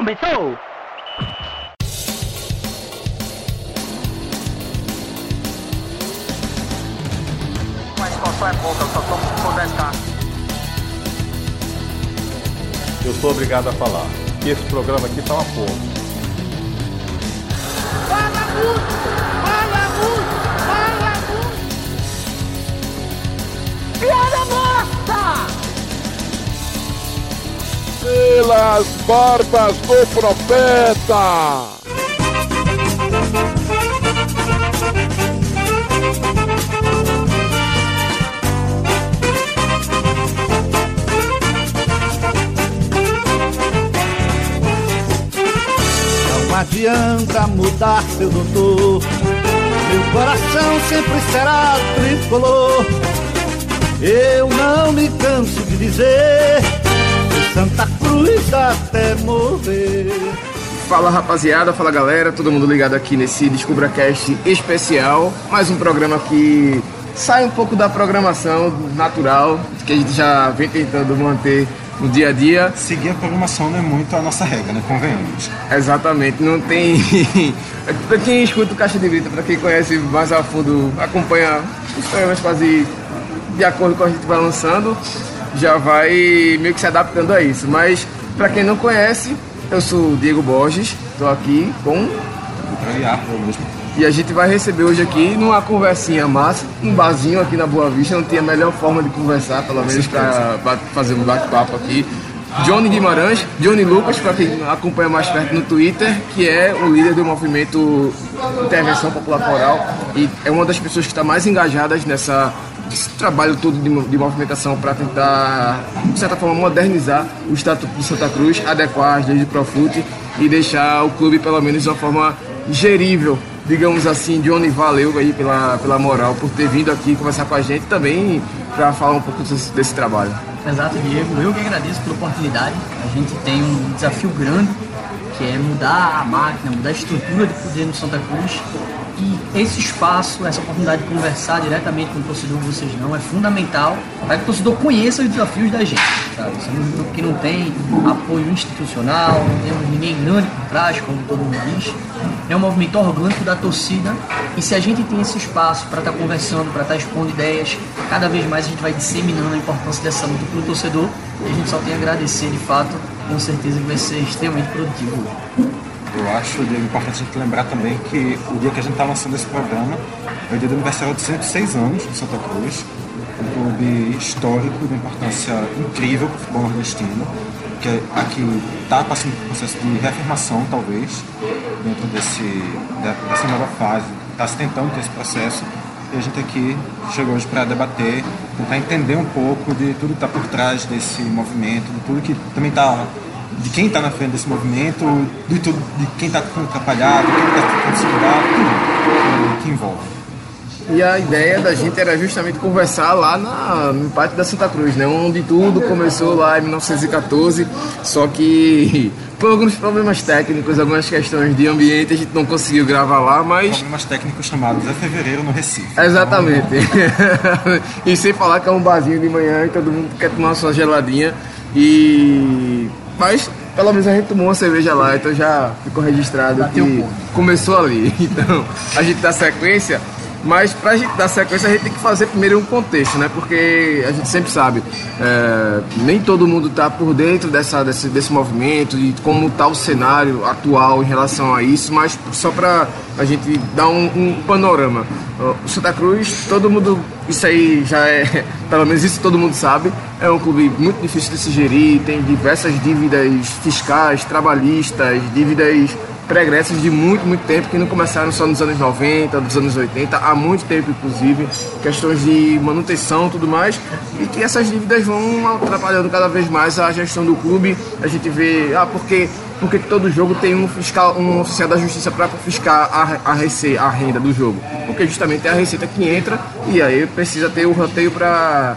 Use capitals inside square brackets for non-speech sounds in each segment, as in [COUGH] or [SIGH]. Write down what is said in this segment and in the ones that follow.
Começou! A expansão é pouca, eu só tô por 10k. Eu sou obrigado a falar que esse programa aqui tá uma porra. Fala muito! Pelas barbas do profeta! Não adianta mudar, seu doutor. Meu coração sempre será tricolor. Eu não me canso de dizer. Santa Cruz até morrer. Fala rapaziada, fala galera, todo mundo ligado aqui nesse DescubraCast especial. Mais um programa que sai um pouco da programação natural que a gente já vem tentando manter no dia a dia. Seguir a programação não é muito a nossa regra, né? Convenhamos. Exatamente, não tem. [LAUGHS] pra quem escuta o Caixa de Brita, pra quem conhece mais a fundo, acompanha os programas quase de acordo com a gente vai lançando, já vai meio que se adaptando a isso. Mas pra quem não conhece, eu sou o Diego Borges, tô aqui com e a gente vai receber hoje aqui numa conversinha massa, um barzinho aqui na Boa Vista, não tinha melhor forma de conversar, pelo menos para fazer um bate-papo aqui. Johnny Guimarães, Johnny Lucas, para quem acompanha mais perto no Twitter, que é o líder do movimento Intervenção Popular Coral e é uma das pessoas que está mais engajadas nessa esse trabalho todo de, de movimentação para tentar, de certa forma, modernizar o Estatuto de Santa Cruz, adequar as leis do Profut e deixar o clube, pelo menos, de uma forma gerível, digamos assim. Johnny, valeu aí pela, pela moral, por ter vindo aqui conversar com a gente também para falar um pouco desse, desse trabalho. Exato, Diego. Eu que agradeço pela oportunidade. A gente tem um desafio grande, que é mudar a máquina, mudar a estrutura de poder no Santa Cruz. E esse espaço, essa oportunidade de conversar diretamente com o torcedor vocês não, é fundamental para que o torcedor conheça os desafios da gente. Sabe? Que não tem apoio institucional, não temos ninguém grande por trás, como todo mundo diz. É um movimento orgânico da torcida e se a gente tem esse espaço para estar conversando, para estar expondo ideias, cada vez mais a gente vai disseminando a importância dessa luta para o torcedor e a gente só tem a agradecer de fato, tenho certeza que vai ser extremamente produtivo hoje. Eu acho importante a gente lembrar também que o dia que a gente está lançando esse programa é o dia do aniversário de 106 anos de Santa Cruz, um clube histórico de importância incrível para o futebol nordestino, que aqui está passando por um processo de reafirmação, talvez, dentro desse, de- dessa nova fase, está se tentando ter esse processo. E a gente aqui chegou hoje para debater, tentar entender um pouco de tudo que está por trás desse movimento, de tudo que também está de quem está na frente desse movimento, de, tudo, de quem está atrapalhado, quem está ficando segurado, tudo que envolve. E a ideia da gente era justamente conversar lá na, no Pátio da Santa Cruz, né? Onde tudo começou lá em 1914, só que [LAUGHS] por alguns problemas técnicos, algumas questões de ambiente, a gente não conseguiu gravar lá, mas Problemas técnicos chamados é fevereiro no Recife. Exatamente. [LAUGHS] e sem falar que é um barzinho de manhã e todo mundo quer tomar sua geladinha. E. Mas pelo menos a gente tomou uma cerveja lá, então já ficou registrado Bateu que começou ali. [LAUGHS] Então a gente dá sequência. Mas pra gente dar sequência a gente tem que fazer primeiro um contexto, né? Porque a gente sempre sabe, é, nem todo mundo tá por dentro dessa, desse, desse movimento e como tá o cenário atual em relação a isso, mas só pra a gente dar um, um panorama. O Santa Cruz, todo mundo, isso aí já é, [LAUGHS] pelo menos isso todo mundo sabe, é um clube muito difícil de se gerir, tem diversas dívidas fiscais, trabalhistas, dívidas pregressas de muito, muito tempo, que não começaram só nos anos 90, dos anos 80, há muito tempo, inclusive, questões de manutenção e tudo mais, e que essas dívidas vão atrapalhando cada vez mais a gestão do clube. A gente vê, ah, porque, porque todo jogo tem um fiscal, um oficial da justiça para confiscar a, a, rece, a renda do jogo, porque justamente é a receita que entra e aí precisa ter o roteio para,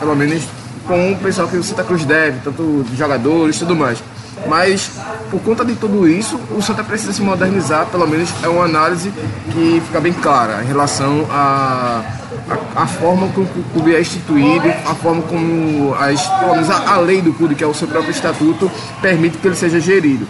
pelo menos, com o pessoal que o Santa Cruz deve, tanto jogadores e tudo mais. Mas por conta de tudo isso, o Santa precisa se modernizar, pelo menos é uma análise que fica bem clara em relação a a, a, forma como o clube é instituído, a forma como as, pelo menos a, a, lei do clube, que é o seu próprio estatuto, permite que ele seja gerido.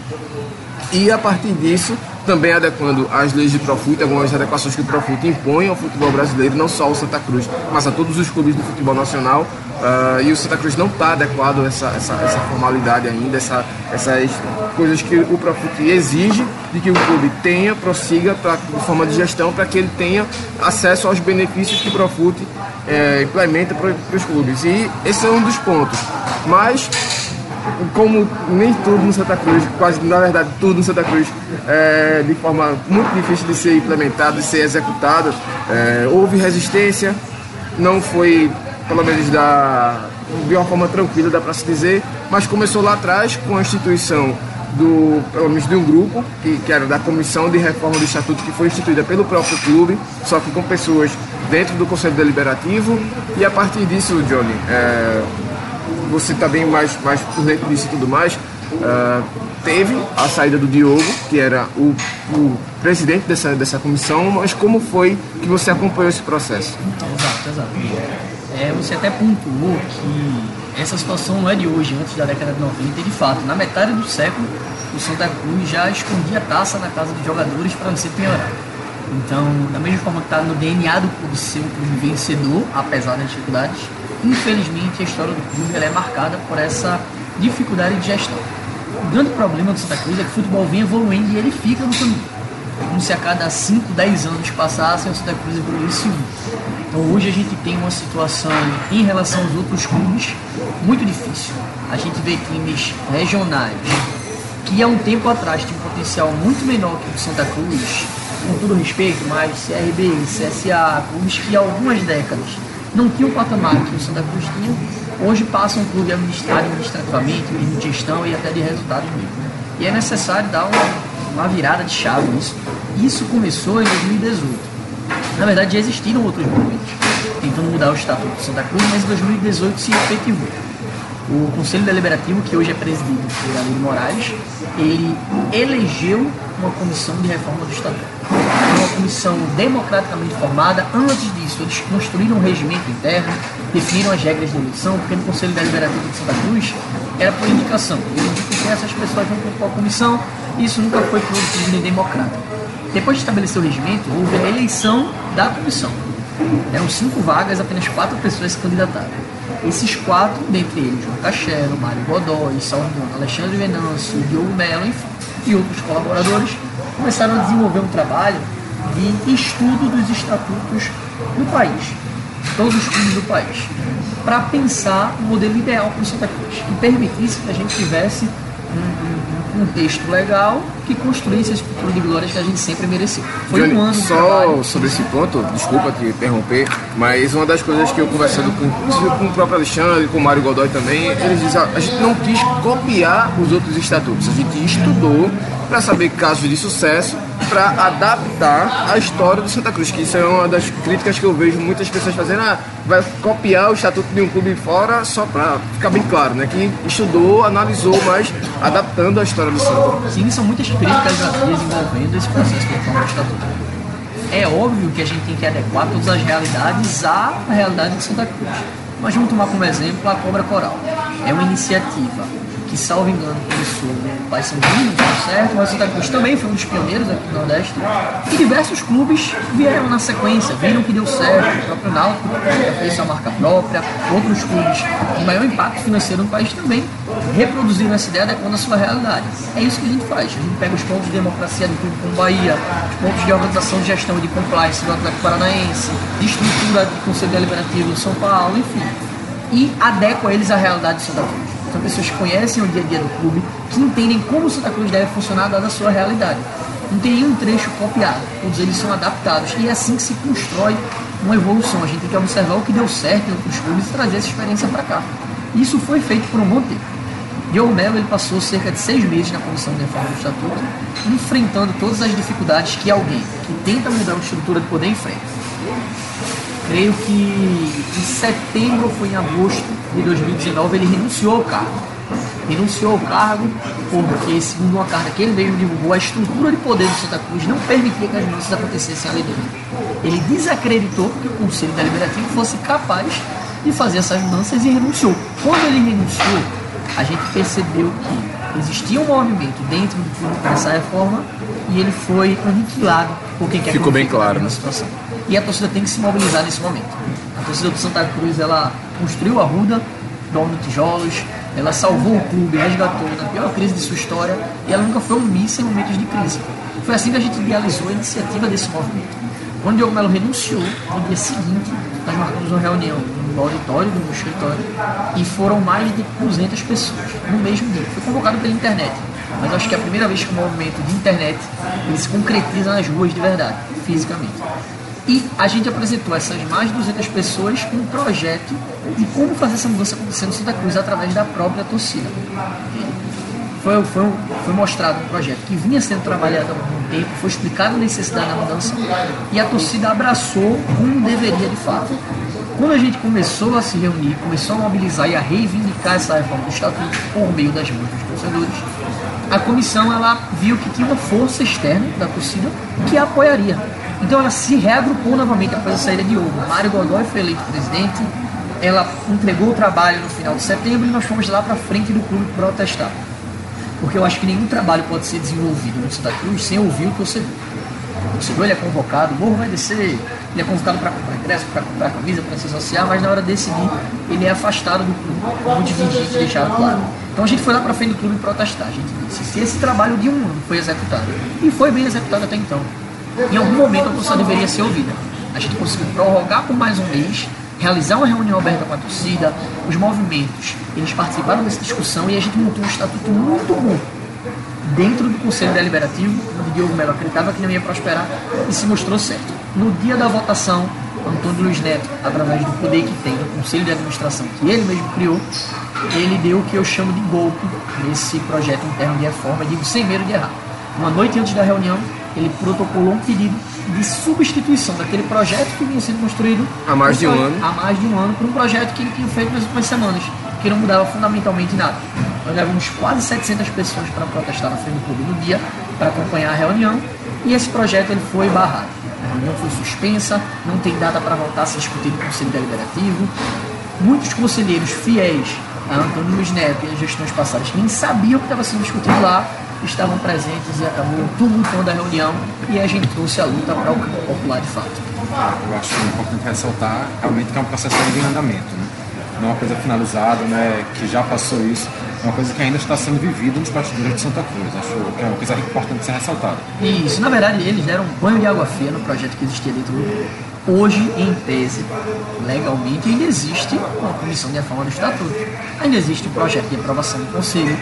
E a partir disso, também adequando as leis de Profut, algumas adequações que o Profut impõe ao futebol brasileiro, não só ao Santa Cruz, mas a todos os clubes do futebol nacional. Uh, e o Santa Cruz não está adequado a essa, essa, essa formalidade ainda, essa, essas coisas que o Profut exige de que o clube tenha, prossiga pra, de forma de gestão, para que ele tenha acesso aos benefícios que o Profut é, implementa para os clubes. E esse é um dos pontos. Mas como nem tudo no Santa Cruz, quase na verdade tudo no Santa Cruz, é, de forma muito difícil de ser implementado, de ser executado, é, houve resistência, não foi, pelo menos da, de uma forma tranquila, dá para se dizer, mas começou lá atrás com a instituição do, pelo menos de um grupo, que, que era da Comissão de Reforma do Estatuto, que foi instituída pelo próprio clube, só que com pessoas dentro do Conselho Deliberativo, e a partir disso, Johnny, é, você está bem mais, mais por dentro disso e tudo mais. Uh, teve a saída do Diogo, que era o, o, presidente dessa, dessa comissão, mas como foi que você acompanhou esse processo? Exato, exato. É, você até pontuou que essa situação não é de hoje, antes da década de 90, e de fato, na metade do século, o Santa Cruz já escondia taça na casa dos jogadores para não ser penhorado. Então, da mesma forma que está no DNA do clube ser um clube vencedor, apesar das dificuldades, infelizmente a história do clube é marcada por essa dificuldade de gestão. O grande problema do Santa Cruz é que o futebol vem evoluindo e ele fica no caminho. Como se a cada 5, 10 anos passassem, o Santa Cruz evoluísse um. Então hoje a gente tem uma situação em relação aos outros clubes muito difícil. A gente vê times regionais que há um tempo atrás tinham um potencial muito menor que o Santa Cruz, com todo respeito, mas CRB, CSA, clubes que há algumas décadas não tinham o patamar que o Santa Cruz tinha, hoje passam um clube administrado administrativamente, de gestão e até de resultados mesmo. E é necessário dar uma, uma virada de chave nisso. Isso começou em 2018. Na verdade, já existiram outros movimentos tentando mudar o estatuto do Santa Cruz, mas em 2018 se efetivou. O Conselho Deliberativo, que hoje é presidido por Alírio Moraes, ele elegeu uma comissão de reforma do Estatuto. Uma comissão democraticamente formada. Antes disso, eles construíram um regimento interno, definiram as regras de eleição, porque no Conselho Deliberativo de Santa Cruz era por indicação. Ele indicam que essas pessoas vão para a comissão e isso nunca foi produzido nem democrático. Depois de estabelecer o regimento, houve a eleição da comissão. Eram cinco vagas, apenas quatro pessoas se candidataram. Esses quatro, dentre eles, João Cachero, Mário Godoy, Salomão, Alexandre Venâncio, Diogo Melo, enfim, e outros colaboradores, começaram a desenvolver um trabalho de estudo dos estatutos do país, todos os clubes do país, para pensar o modelo ideal para o Santa Cruz, que permitisse que a gente tivesse um, um, texto legal que construísse esse futuro de glórias que a gente sempre mereceu. Foi Johnny, um ano Só sobre esse ponto, desculpa te interromper, mas uma das coisas que eu conversando com, com o próprio Alexandre, com o Mário Godoy também, eles dizem, ah, a gente não quis copiar os outros estatutos, a gente estudou para saber casos de sucesso, para adaptar a história do Santa Cruz, que isso é uma das críticas que eu vejo muitas pessoas fazendo, ah, vai copiar o estatuto de um clube fora só para ficar bem claro, né? Que estudou, analisou, mas adaptando a história do Santa. Sim, são muitas críticas envolvendo esse processo de reforma do estatuto. É óbvio que a gente tem que adequar todas as realidades à realidade de Santa Cruz. Mas vamos tomar como exemplo a Cobra Coral. É uma iniciativa que, salvo engano, começou no tá certo? Mas Santa Cruz também foi um dos pioneiros aqui no Nordeste. E diversos clubes vieram na sequência, viram que deu certo. O próprio Náutico fez sua marca própria, outros clubes de maior impacto financeiro no país também reproduziram essa ideia adequando a sua realidade. É isso que a gente faz. A gente pega os pontos de democracia do clube como Bahia, os pontos de organização de gestão de compliance do Atlético Paranaense, de estrutura do Conselho Deliberativo de São Paulo, enfim. E adequa eles à realidade de Santa Cruz. São pessoas que conhecem o dia a dia do clube, que entendem como o Santa Cruz deve funcionar dada a sua realidade. Não tem nenhum trecho copiado, todos eles são adaptados e é assim que se constrói uma evolução. A gente tem que observar o que deu certo em outros clubes e trazer essa experiência para cá. Isso foi feito por um bom tempo. Diogo Melo ele passou cerca de seis meses na comissão de reforma do estatuto, enfrentando todas as dificuldades que alguém que tenta mudar uma estrutura de poder enfrenta. Creio que em setembro ou foi em agosto de 2019 ele renunciou ao cargo. Renunciou ao cargo porque, segundo uma carta que ele mesmo divulgou, a estrutura de poder do Santa Cruz não permitia que as mudanças acontecessem ali dentro. Ele desacreditou que o Conselho Deliberativo fosse capaz de fazer essas mudanças e renunciou. Quando ele renunciou, a gente percebeu que existia um movimento dentro do clube para essa reforma e ele foi aniquilado por quem quer Ficou bem claro, na né? situação. E a torcida tem que se mobilizar nesse momento. A torcida do Santa Cruz ela construiu a Ruda, Dono Tijolos, ela salvou o clube, resgatou na pior crise de sua história e ela nunca foi omissa em momentos de crise. Foi assim que a gente idealizou a iniciativa desse movimento. Quando Diogo Melo renunciou, no dia seguinte, nós marcamos uma reunião no auditório do escritório e foram mais de 200 pessoas no mesmo dia. Foi convocado pela internet, mas acho que é a primeira vez que o movimento de internet ele se concretiza nas ruas de verdade, fisicamente. E a gente apresentou essas mais de 200 pessoas um projeto de como fazer essa mudança acontecer no Santa Cruz através da própria torcida. Foi, foi, foi mostrado um projeto que vinha sendo trabalhado há algum tempo, foi explicada a necessidade da mudança e a torcida abraçou como deveria de fato. Quando a gente começou a se reunir, começou a mobilizar e a reivindicar essa reforma do Estatuto por meio das mãos dos torcedores, a comissão ela viu que tinha uma força externa da torcida que a apoiaria. Então ela se reagrupou novamente após a saída de Hugo. Mário Godoy foi eleito presidente, ela entregou o trabalho no final de setembro e nós fomos lá para frente do clube protestar. Porque eu acho que nenhum trabalho pode ser desenvolvido no Santa Cruz sem ouvir o torcedor. O torcedor ele é convocado, o morro vai descer, ele é convocado para comprar ingresso, para comprar camisa, para se associar, mas na hora de decidir ele é afastado do clube. Dirigentes deixaram claro. Então a gente foi lá para frente do clube protestar. A gente disse se esse trabalho de um ano foi executado. E foi bem executado até então. Em algum momento a torcida deveria ser ouvida. A gente conseguiu prorrogar por mais um mês, realizar uma reunião aberta com a torcida, os movimentos, eles participaram dessa discussão e a gente montou um estatuto muito bom dentro do Conselho Deliberativo, onde Diogo Melo acreditava que não ia prosperar e se mostrou certo. No dia da votação, Antônio Luiz Neto, através do poder que tem do Conselho de Administração, que ele mesmo criou, ele deu o que eu chamo de golpe nesse projeto interno de reforma, digo sem medo de errar. Uma noite antes da reunião, ele protocolou um pedido de substituição daquele projeto que vinha sendo construído Há mais de um ano. há mais de um ano por um projeto que ele tinha feito nas últimas semanas, que não mudava fundamentalmente nada. Nós levamos quase 700 pessoas para protestar na frente do clube no dia, para acompanhar a reunião, e esse projeto ele foi barrado. A reunião foi suspensa, não tem data para voltar a ser discutido no Conselho Deliberativo. Muitos conselheiros fiéis a Antônio Luiz Neto e as gestões passadas que nem sabiam o que estava sendo discutido lá, estavam presentes e acabou tumultuando a reunião e a gente trouxe a luta para o campo popular de fato. Eu acho importante ressaltar realmente que é um processo ainda em andamento, né? não é uma coisa finalizada, né, que já passou isso, é uma coisa que ainda está sendo vivida nos bastidores de Santa Cruz. Acho que é uma coisa importante ser ressaltada. Isso, na verdade, eles deram um banho de água fria no projeto que existia dentro do clube. Hoje, em tese, legalmente, ainda existe uma comissão de reforma do estatuto. Ainda existe o projeto de aprovação do conselho,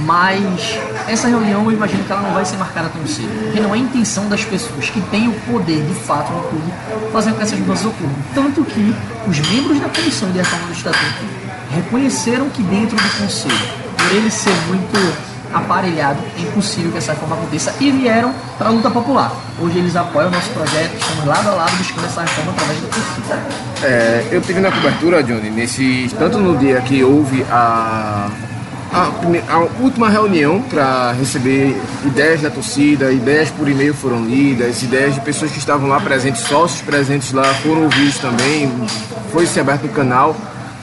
mas essa reunião eu imagino que ela não vai ser marcada tão cedo, porque não é a intenção das pessoas que têm o poder de fato no clube fazer com que essas mudanças ocorram. Tanto que os membros da comissão de reforma do estatuto reconheceram que dentro do conselho, por ele ser muito aparelhado, é impossível que essa reforma aconteça e vieram para a luta popular. Hoje eles apoiam o nosso projeto, estamos lado a lado buscando essa reforma através da torcida. É, eu tive na cobertura, Johnny, nesse, tanto no dia que houve a, a, a última reunião para receber ideias da torcida, ideias por e-mail foram lidas, ideias de pessoas que estavam lá presentes, sócios presentes lá foram ouvidos também, foi se aberto o canal.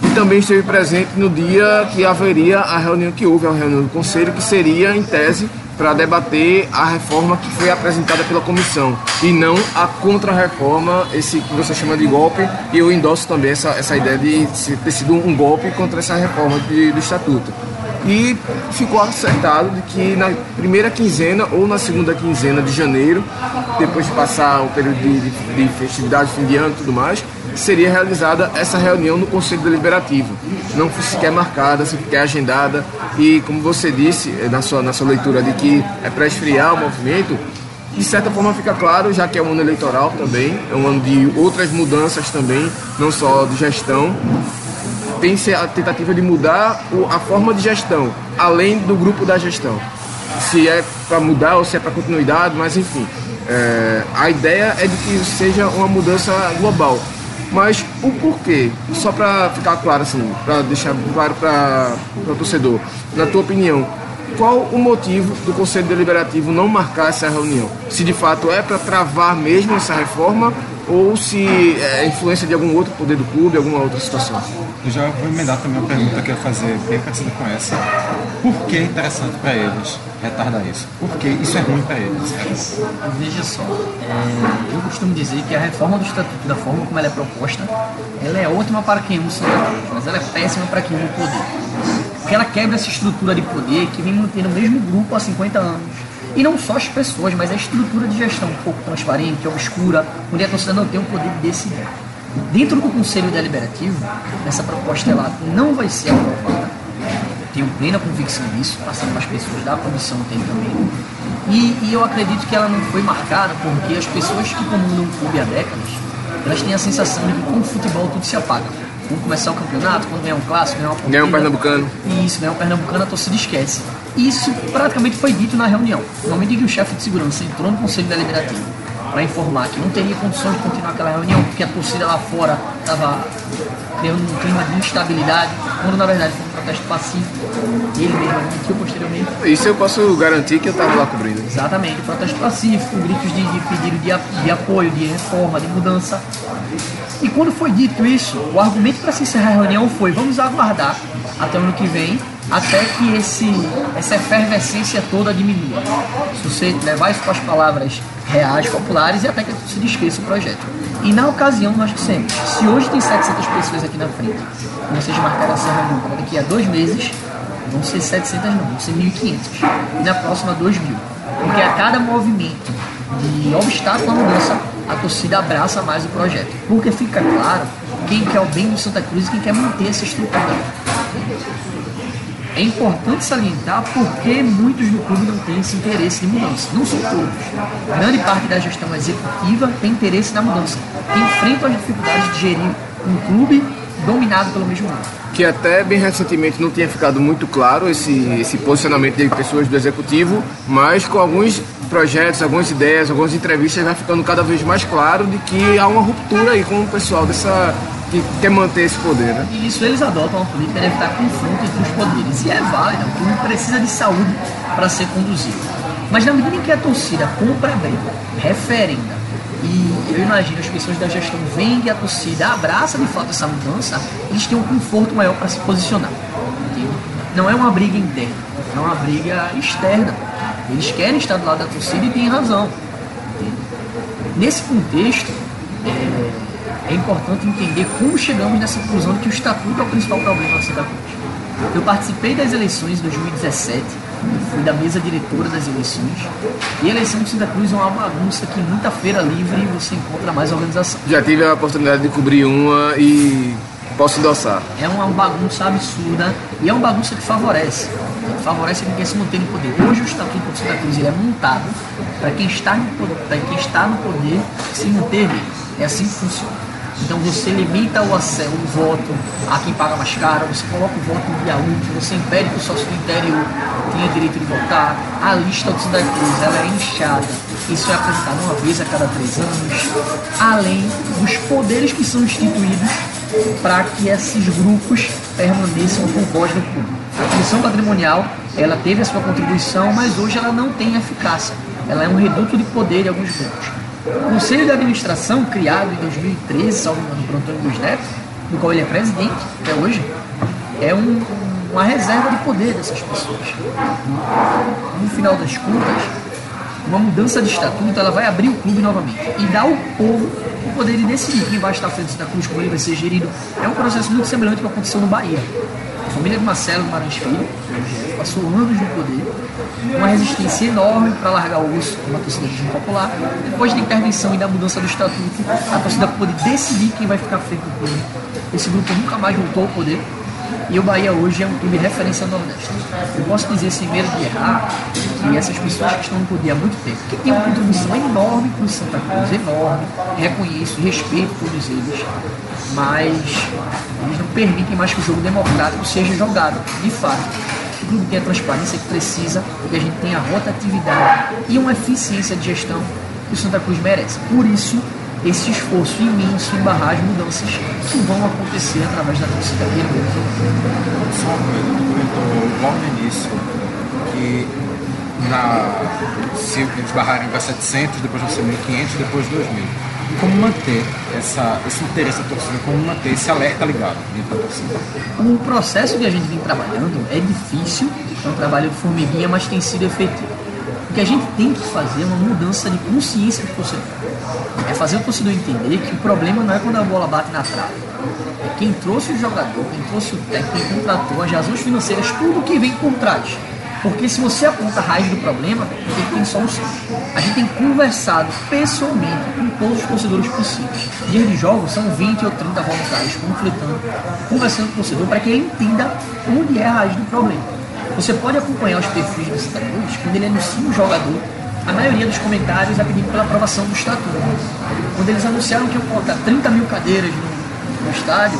E também esteve presente no dia que haveria a reunião que houve, a reunião do conselho, que seria, em tese, para debater a reforma que foi apresentada pela comissão e não a contra-reforma, esse que você chama de golpe, e eu endosso também essa, essa ideia de ter sido um golpe contra essa reforma de- do estatuto. E ficou acertado de que na primeira quinzena ou na segunda quinzena de janeiro, depois de passar o período de, de, de festividade, fim de ano e tudo mais, seria realizada essa reunião no Conselho Deliberativo. Não foi sequer marcada, sequer agendada. E como você disse eh, na sua, na sua leitura de que é para esfriar o movimento, de certa forma fica claro, já que é um ano eleitoral também, é um ano de outras mudanças também, não só de gestão, tem a tentativa de mudar a forma de gestão, além do grupo da gestão. Se é para mudar ou se é para continuidade, mas enfim. é, a ideia é de que seja uma mudança global. Mas o porquê? Só para ficar claro assim, para deixar claro para o torcedor, na tua opinião, qual o motivo do Conselho Deliberativo não marcar essa reunião? Se de fato é para travar mesmo essa reforma ou se é influência de algum outro poder do clube, alguma outra situação? Eu já vou emendar também uma pergunta que eu ia fazer bem parecida com essa. Por que é interessante para eles retardar isso? Por que isso é ruim para eles? Veja só, é, eu costumo dizer que a reforma do Estatuto, da forma como ela é proposta, ela é ótima para quem usa o mas ela é péssima para quem usa o poder. Porque ela quebra essa estrutura de poder que vem mantendo o mesmo grupo há 50 anos. E não só as pessoas, mas a estrutura de gestão um pouco transparente, obscura, onde a torcida não tem o poder de decidir. Dentro do Conselho Deliberativo, essa proposta ela não vai ser aprovada. Tenho plena convicção disso, passando para as pessoas da comissão tem também. E, e, eu acredito que ela não foi marcada porque as pessoas que comandam o clube há décadas, elas têm a sensação de que com o futebol tudo se apaga. Quando começar o campeonato, quando ganhar um clássico, ganhar uma partida, Ganhar um Pernambucano. Isso, ganhar um Pernambucano, a torcida esquece. Isso praticamente foi dito na reunião. No momento em que o chefe de segurança entrou no Conselho Deliberativo para informar que não teria condições de continuar aquela reunião, porque a torcida lá fora estava criando um clima de instabilidade, quando na verdade foi um protesto pacífico. Ele mesmo admitiu posteriormente. Isso eu posso garantir que eu estava lá cobrindo. Exatamente, protesto pacífico, gritos de, de pedido de, de apoio, de reforma, de mudança. E quando foi dito isso, o argumento para se encerrar a reunião foi: vamos aguardar até o ano que vem, até que esse, essa efervescência toda diminua. Se você levar isso para as palavras reais, populares, e até que se esqueça o projeto. E na ocasião, nós dissemos: se hoje tem 700 pessoas aqui na frente, e vocês marcaram essa reunião para daqui a dois meses, vão ser 700 não, vão ser 1.500. E na próxima, 2 mil. Porque a cada movimento de obstáculo à mudança, a torcida abraça mais o projeto. Porque fica claro quem quer o bem do Santa Cruz e quem quer manter essa estrutura. É importante salientar porque muitos no clube não têm esse interesse de mudança. Não são todos. Grande parte da gestão executiva tem interesse na mudança. Enfrentam as dificuldades de gerir um clube dominado pelo mesmo nome. que até bem recentemente não tinha ficado muito claro esse, esse posicionamento de pessoas do executivo, mas com alguns projetos, algumas ideias, algumas entrevistas vai ficando cada vez mais claro de que há uma ruptura aí com o pessoal dessa que quer manter esse poder, né? E isso eles adotam uma política de evitar confronto entre os poderes. E é válida, o clube precisa de saúde para ser conduzido. Mas na medida em que a torcida compra a briga, referenda, e eu imagino as pessoas da gestão veem que a torcida abraça de fato essa mudança, eles têm um conforto maior para se posicionar. Não é uma briga interna, é uma briga externa. Eles querem estar do lado da torcida e têm razão. Nesse contexto, é, importante entender como chegamos nessa conclusão de que o estatuto é o principal problema da Santa Cruz. Eu participei das eleições de 2017, eu fui da mesa diretora das eleições, e a eleição de Santa Cruz é uma bagunça que muita feira livre você encontra mais organização. Já tive a oportunidade de cobrir uma e posso endossar. É uma bagunça absurda e é uma bagunça que favorece. Favorece quem se mantém no poder. Hoje o Estatuto de Santa Cruz ele é montado para quem está no quem está no poder se manter. É assim que funciona. Então você limita o acesso, o voto a quem paga mais caro, você coloca o voto no dia útil, você impede que o sócio do interior tenha direito de votar, a lista do Santa Cruz ela é inchada, isso é apresentado uma vez a cada três anos, além dos poderes que são instituídos para que esses grupos permaneçam com voz no público. A comissão patrimonial ela teve a sua contribuição, mas hoje ela não tem eficácia. Ela é um reduto de poder de alguns grupos. O Conselho de Administração, criado em 2013, salvo engano, por Antônio Luiz Neto, do qual ele é presidente até hoje, é um- uma reserva de poder dessas pessoas. No final das contas, uma mudança de estatuto ela vai abrir o clube novamente e dar ao povo o poder de decidir quem vai estar à frente da cruz, como ele vai ser gerido. É um processo muito semelhante ao que aconteceu no Bahia. Família de Marcelo Guimarães Filho passou anos no poder, uma resistência enorme para largar o osso uma torcida de popular. Depois da intervenção e da mudança do estatuto, a torcida pôde decidir quem vai ficar à frente do clube. Esse grupo nunca mais voltou ao poder. E o Bahia hoje é um clube referência no Nordeste. Eu posso dizer sem medo de errar que essas pessoas que estão no poder há muito tempo, que têm uma contribuição enorme para o Santa Cruz, enorme, reconheço respeito todos eles, mas eles não permitem mais que o jogo democrático seja jogado, de fato. O clube tenha a transparência que precisa, que a gente tenha a rotatividade e uma eficiência de gestão que o Santa Cruz merece. Por isso, esse esforço imenso em barrar as mudanças que vão acontecer através da torcida Só uma coisa, tu comentou logo no início que na, se eles barrarem para 700, depois vão ser 1.500, depois 2.000. Como manter essa, esse interesse da torcida, como manter esse alerta ligado dentro da torcida? O processo que a gente vem trabalhando é difícil, é um trabalho de formiguinha, mas tem sido efetivo. O que a gente tem que fazer é uma mudança de consciência do torcedor. É fazer o torcedor entender que o problema não é quando a bola bate na trave. É quem trouxe o jogador, quem trouxe o técnico, quem contratou, as razões financeiras, tudo que vem por trás. Porque se você aponta a raiz do problema, ele tem solução. A gente tem conversado pessoalmente com todos os torcedores possíveis. Dias de jogos são 20 ou 30 voluntários conflitando, conversando com o torcedor para que ele entenda onde é a raiz do problema. Você pode acompanhar os perfis do Santa quando ele anuncia um jogador, a maioria dos comentários é pedindo pela aprovação do estatuto. Quando eles anunciaram que iam colocar 30 mil cadeiras no, no estádio,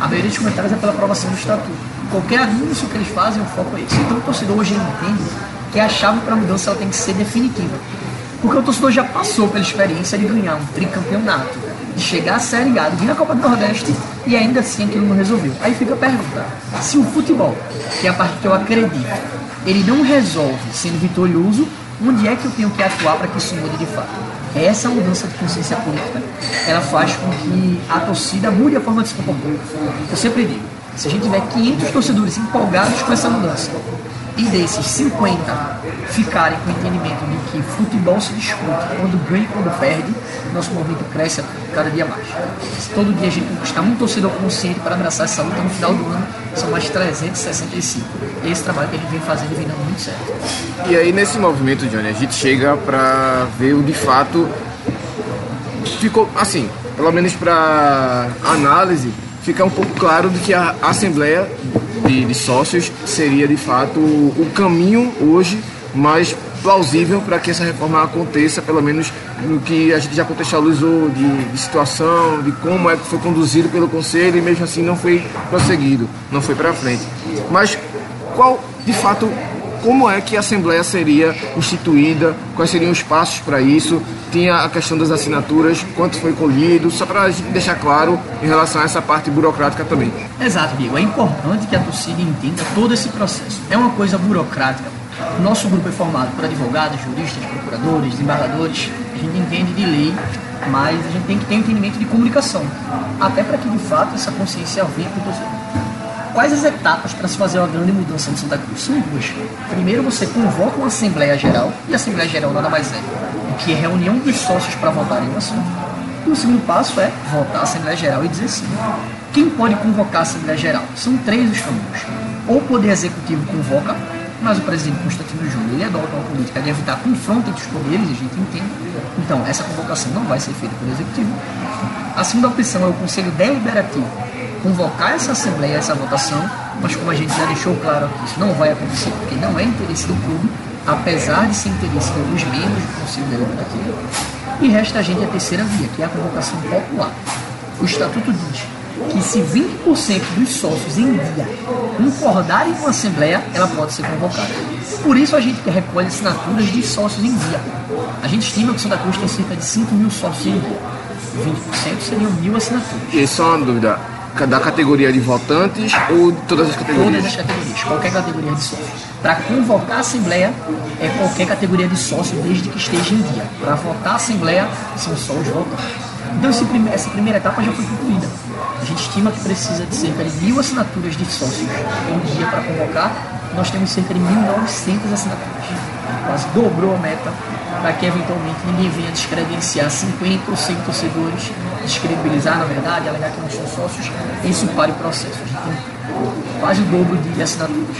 a maioria dos comentários é pela aprovação do estatuto qualquer anúncio que eles fazem, o foco é esse. Então o torcedor hoje entende que a chave para a mudança ela tem que ser definitiva. Porque o torcedor já passou pela experiência de ganhar um tricampeonato, de chegar a Série A, de vir na Copa do Nordeste e ainda assim aquilo não resolveu. Aí fica a pergunta: se o futebol, que é a parte que eu acredito, ele não resolve sendo vitorioso, onde é que eu tenho que atuar para que isso mude de fato? Essa mudança de consciência política, ela faz com que a torcida mude a forma de se comportar. Eu sempre digo, se a gente tiver 500 torcedores empolgados com essa mudança e desses 50 ficarem com o entendimento de que futebol se discute quando ganha e quando perde, nosso movimento cresce cada dia mais. Todo dia a gente conquistar um torcedor consciente para abraçar essa luta no final do ano, são mais 365. E esse trabalho que a gente vem fazendo vem dando muito certo. E aí nesse movimento, Johnny, a gente chega para ver o de fato ficou assim, pelo menos para análise ficar um pouco claro de que a Assembleia de, de Sócios seria de fato o caminho hoje mais plausível para que essa reforma aconteça, pelo menos no que a gente já contextualizou de, de, situação, de como é que foi conduzido pelo Conselho e mesmo assim não foi prosseguido, não foi para frente. Mas qual, de fato, como é que a Assembleia seria instituída, quais seriam os passos para isso, tinha a questão das assinaturas, quanto foi colhido, só para deixar claro em relação a essa parte burocrática também. Exato, Diego. É importante que a torcida entenda todo esse processo. É uma coisa burocrática. Nosso grupo é formado por advogados, juristas, procuradores, desembargadores. A gente entende de lei, mas a gente tem que ter um entendimento de comunicação. Até para que, de fato, essa consciência venha para o. Quais as etapas para se fazer uma grande mudança no Santa Cruz? São duas. Primeiro, você convoca uma Assembleia Geral, e a Assembleia Geral nada mais é do que reunião dos sócios para votarem no assunto. E o segundo passo é votar a Assembleia Geral e dizer sim. Quem pode convocar a Assembleia Geral? São três os. Ou o Poder Executivo convoca, mas o presidente Constantino Júnior ele adota uma política de evitar confronto entre os poderes, a gente entende. Então, essa convocação não vai ser feita pelo Executivo. A segunda opção é o Conselho Deliberativo, convocar essa Assembleia, essa votação, mas como a gente já deixou claro aqui, isso não vai acontecer, porque não é interesse do clube, apesar de ser interesse de alguns membros do Conselho Deliberativo. E resta a gente a terceira via, que é a convocação popular. O Estatuto diz que se 20% dos sócios em dia concordarem com a Assembleia, ela pode ser convocada. Por isso a gente recolhe assinaturas de sócios em dia. A gente estima que Santa Cruz tem cerca de 5 mil sócios em dia. 20% seriam mil assinaturas. E só uma dúvida, da categoria de votantes ou de todas as categorias? Todas as categorias, qualquer categoria de sócio. Para convocar a Assembleia, é qualquer categoria de sócio, desde que esteja em dia. Para votar a Assembleia, são só os votantes. Então, essa primeira etapa já foi concluída. A gente estima que precisa de cerca de mil assinaturas de sócios em dia para convocar. Nós temos cerca de 1.900 assinaturas. Quase dobrou a meta para que eventualmente ninguém venha descredenciar 50 ou 100 torcedores, descredibilizar, na verdade, alegar que não são sócios, isso pare o processo. A gente tem quase o dobro de assinaturas.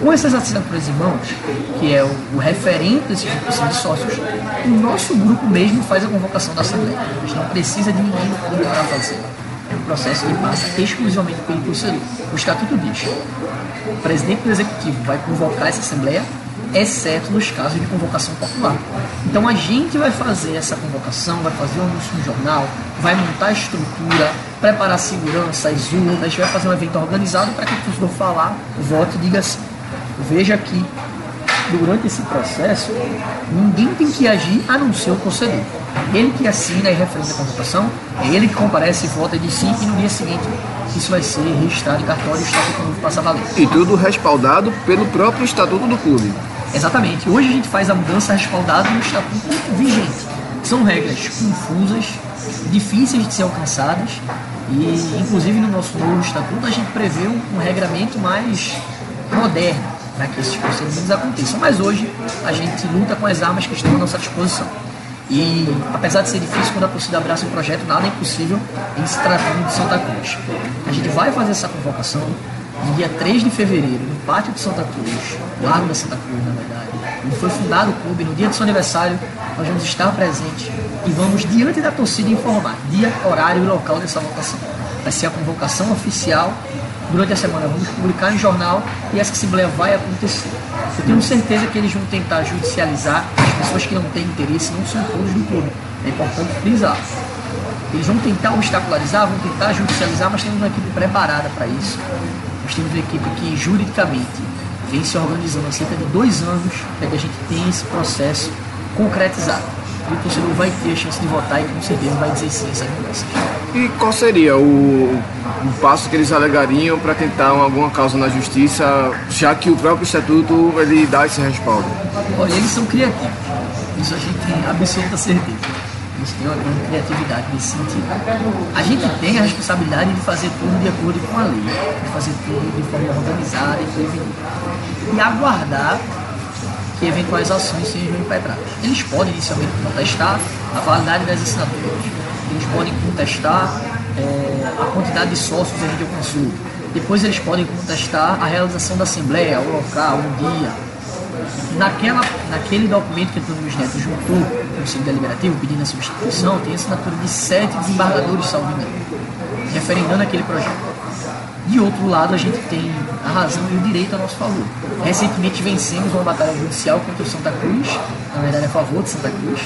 Com essas assinaturas em mãos, que é o, o referente desse tipo de sócios, o nosso grupo mesmo faz a convocação da Assembleia. A gente não precisa de ninguém para fazer. É um processo que passa exclusivamente pelo torcedor. O Estatuto diz: o presidente do Executivo vai convocar essa Assembleia exceto nos casos de convocação popular. Então a gente vai fazer essa convocação, vai fazer o anúncio no jornal, vai montar a estrutura, preparar a segurança, as urnas, vai fazer um evento organizado para que o torcedor falar, vote e diga assim, veja aqui durante esse processo, ninguém tem que agir a não ser o torcedor. Ele que assina e referenda a convocação, é ele que comparece, vota e diz sim, e no dia seguinte isso vai ser registrado em cartório e o Estatuto Novo passa a valer. E tudo respaldado pelo próprio Estatuto do clube. Exatamente. Hoje a gente faz a mudança respaldada no Estatuto vigente. São regras confusas, difíceis de ser alcançadas e, inclusive, no nosso novo Estatuto a gente prevê um, regramento mais moderno para que esses procedimentos aconteçam. Mas hoje a gente luta com as armas que estão à nossa disposição. E apesar de ser difícil quando a torcida abraça um projeto, nada é impossível em se tratando de Santa Cruz. A gente vai fazer essa convocação dia 3 de fevereiro, no pátio de Santa Cruz, Largo da Santa Cruz, na verdade. Onde foi fundado o clube, no dia do seu aniversário, nós vamos estar presentes e vamos, diante da torcida, informar dia, horário e local dessa votação. Vai ser a convocação oficial durante a semana vamos publicar em jornal e essa assembleia vai acontecer. Eu tenho certeza que eles vão tentar judicializar as pessoas que não têm interesse, não são todos do clube. É importante frisar. Eles vão tentar obstacularizar, vão tentar judicializar, mas temos uma equipe preparada para isso. Nós temos uma equipe que juridicamente vem se organizando há cerca de dois anos para que a gente tenha esse processo concretizado. E o torcedor vai ter a chance de votar e com certeza vai dizer sim essa mudança. E qual seria o, o passo que eles alegariam para tentar alguma causa na justiça, já que o próprio estatuto ele dá esse respaldo? Olha, eles são criativos. Isso a gente tem absoluta certeza. Eles têm uma grande criatividade nesse sentido. A gente tem a responsabilidade de fazer tudo de acordo com a lei, de fazer tudo de forma organizada e prevenida. E aguardar que eventuais ações sejam impetradas. Eles podem inicialmente contestar a validade das assinaturas, eles podem contestar é, a quantidade de sócios em consumo, depois eles podem contestar a realização da assembleia, o local, o dia. Naquela, naquele documento que Antônio Luiz Neto juntou com o Conselho Deliberativo pedindo a substituição, tem assinatura de sete desembargadores salvinianos, referendando aquele projeto. De outro lado, a gente tem a razão e o direito a nosso favor. Recentemente vencemos uma batalha judicial contra o Santa Cruz, na verdade a favor de Santa Cruz,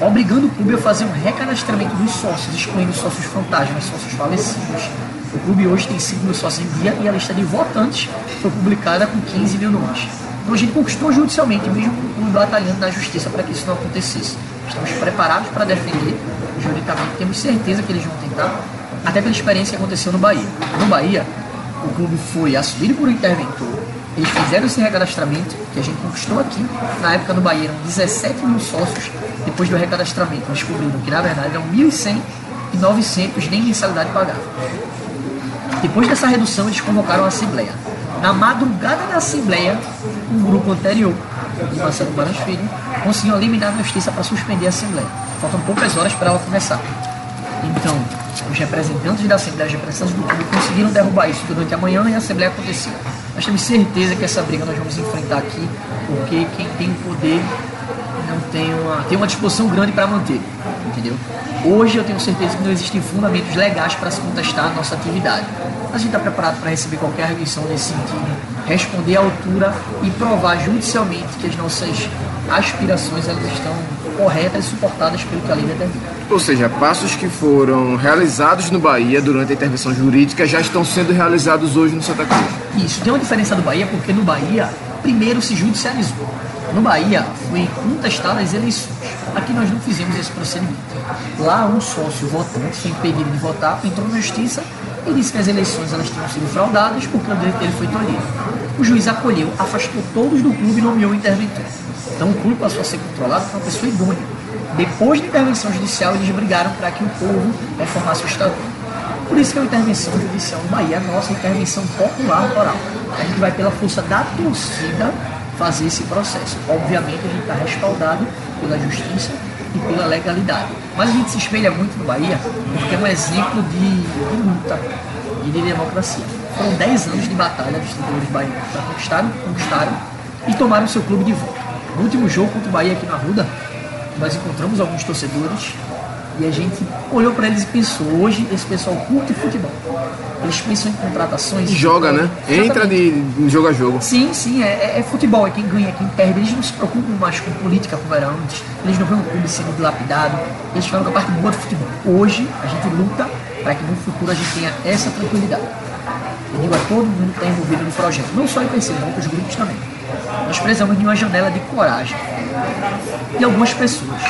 obrigando o clube a fazer um recadastramento dos sócios, excluindo sócios fantasmas, sócios falecidos. O clube hoje tem 5 mil sócios em dia e a lista de votantes foi publicada com 15 mil nomes. Então a gente conquistou judicialmente, mesmo batalhando na justiça para que isso não acontecesse. Estamos preparados para defender juridicamente, temos certeza que eles vão tentar até pela experiência que aconteceu no Bahia. No Bahia, o clube foi assumido por um interventor, eles fizeram esse recadastramento, que a gente conquistou aqui. Na época no Bahia eram 17 mil sócios, depois do recadastramento descobriram que na verdade eram 1.100 e 900 nem mensalidade pagava. Depois dessa redução, eles convocaram a Assembleia. Na madrugada da Assembleia, um grupo anterior, de Marcelo Barães Filho, conseguiu eliminar a justiça para suspender a Assembleia. Faltam poucas horas para ela começar. Então, os representantes da Assembleia, os representantes do clube conseguiram derrubar isso durante a manhã e a Assembleia aconteceu. Nós temos certeza que essa briga nós vamos enfrentar aqui, porque quem tem o poder não tem uma, tem uma disposição grande para manter, entendeu? Hoje eu tenho certeza que não existem fundamentos legais para se contestar a nossa atividade. A gente está preparado para receber qualquer arguição nesse sentido, responder à altura e provar judicialmente que as nossas aspirações elas estão corretas e suportadas pelo que a lei determina. Ou seja, passos que foram realizados no Bahia durante a intervenção jurídica já estão sendo realizados hoje no Santa Cruz. Isso, tem uma diferença do Bahia porque no Bahia primeiro se judicializou. No Bahia foi contestada as eleições. Aqui nós não fizemos esse procedimento. Lá um sócio votante foi impedido de votar, entrou na justiça e disse que as eleições elas tinham sido fraudadas porque o direito dele foi tolhido. O juiz acolheu, afastou todos do clube e nomeou o interventor. Então o clube passou a ser controlado por uma pessoa idônea. Depois da intervenção judicial, eles brigaram para que o povo reformasse o estatuto. Por isso que a intervenção judicial no Bahia é a nossa intervenção popular moral. A gente vai pela força da torcida fazer esse processo. Obviamente a gente está respaldado pela justiça e pela legalidade. Mas a gente se espelha muito no Bahia porque é um exemplo de, de luta e de democracia. Foram 10 anos de batalha dos tricolores baianos para conquistaram, conquistaram e tomaram seu clube de volta. No último jogo contra o Bahia aqui na Ruda, nós encontramos alguns torcedores e a gente olhou para eles e pensou, hoje esse pessoal curte futebol. Eles pensam em contratações. Joga, né? Entra de, jogo a jogo. Sim, sim, é, é, futebol, é quem ganha, é quem perde. Eles não se preocupam mais com política como era antes. Eles não veem o clube sendo dilapidado. Eles falam que a parte boa do futebol. Hoje a gente luta para que no futuro a gente tenha essa tranquilidade. Eu digo a todo mundo que está envolvido no projeto, não só o IPC, mas outros grupos também. Nós precisamos de uma janela de coragem de algumas pessoas.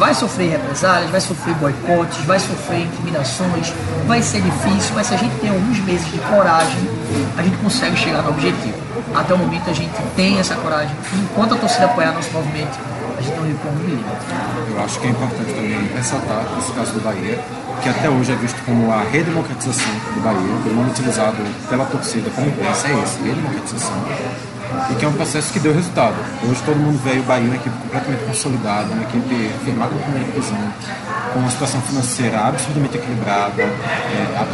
Vai sofrer represálias, vai sofrer boicotes, vai sofrer intimidações, vai ser difícil, mas se a gente tem alguns meses de coragem, a gente consegue chegar no objetivo. Até o momento a gente tem essa coragem. Enquanto a torcida apoiar nosso movimento, a gente não recua um. Eu acho que é importante também ressaltar, nesse caso do Bahia, que até hoje é visto como a redemocratização do Bahia, o nome utilizado pela torcida como imprensa é esse, redemocratização, e que é um processo que deu resultado. Hoje todo mundo vê o Bahia uma equipe completamente consolidada, uma equipe firmada na primeira divisão, com uma situação financeira absolutamente equilibrada, é,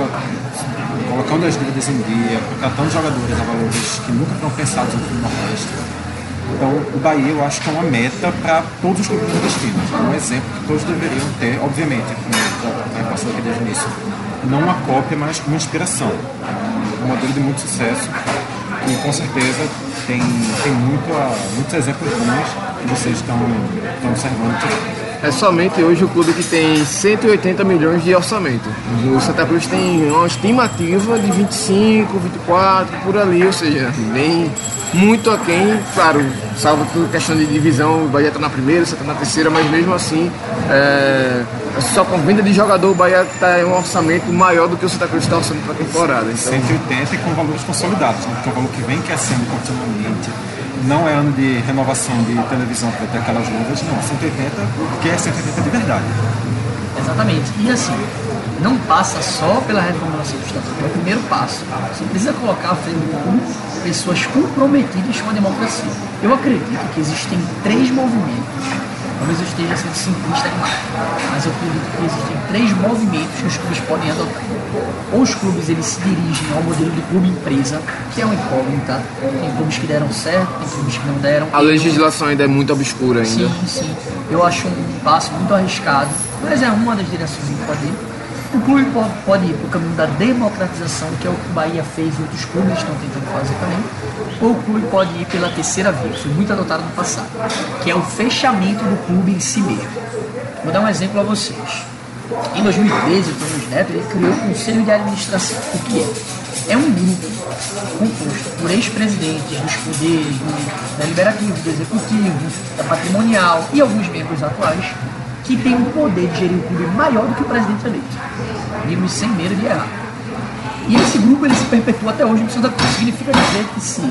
colocando as dívidas em dia, contratando jogadores a valores que nunca foram pensados no Sul Nordeste. Então, o Bahia eu acho que é uma meta para todos os clubes nordestinos. É um exemplo que todos deveriam ter, obviamente, como já passou aqui desde o início. Não uma cópia, mas uma inspiração. Um modelo de muito sucesso e com certeza tem, tem muito muitos exemplos bons que vocês estão, estão observando. É somente hoje o clube que tem 180 milhões de orçamento. O Santa Cruz tem uma estimativa de 25, 24, por ali, ou seja, bem muito aquém, claro, salvo tudo questão de divisão, o Bahia está na primeira, o Santa na terceira, mas mesmo assim, é, só com venda de jogador, o Bahia está em um orçamento maior do que o Santa Cruz está orçando para a temporada. Então, 180 e com valores consolidados, né? é um valor que vem crescendo continuamente. Não é ano de renovação de televisão para ter aquelas luvas, não. 180, que é 180 de verdade. Exatamente. E assim, não passa só pela reformulação do Estatuto, é o primeiro passo. Você precisa colocar à frente do pessoas comprometidas com a democracia. Eu acredito que existem três movimentos. Talvez eu esteja sendo simplista demais, mas eu acredito que existem três movimentos que os clubes podem adotar. Ou os clubes eles se dirigem ao modelo de clube empresa, que é uma incógnita. Tem clubes que deram certo, tem clubes que não deram. a legislação ainda é muito obscura ainda. Sim, sim. Eu acho um passo muito arriscado, mas é uma das direções que pode ir. O clube po- pode ir para o caminho da democratização, que é o que o Bahia fez e outros clubes estão tentando fazer também. Ou o clube pode ir pela terceira via, que foi muito adotado no passado, que é o fechamento do clube em si mesmo. Vou dar um exemplo a vocês. Em 2013, o Antônio Neto ele criou o Conselho de Administração. O que é? É um grupo composto por ex-presidentes dos poderes do deliberativo, do executivo, da patrimonial e alguns membros atuais que têm o poder de gerir o clube maior do que o presidente eleito. Livres sem medo de errar. E esse grupo ele se perpetua até hoje no Santa Cruz. Significa dizer que se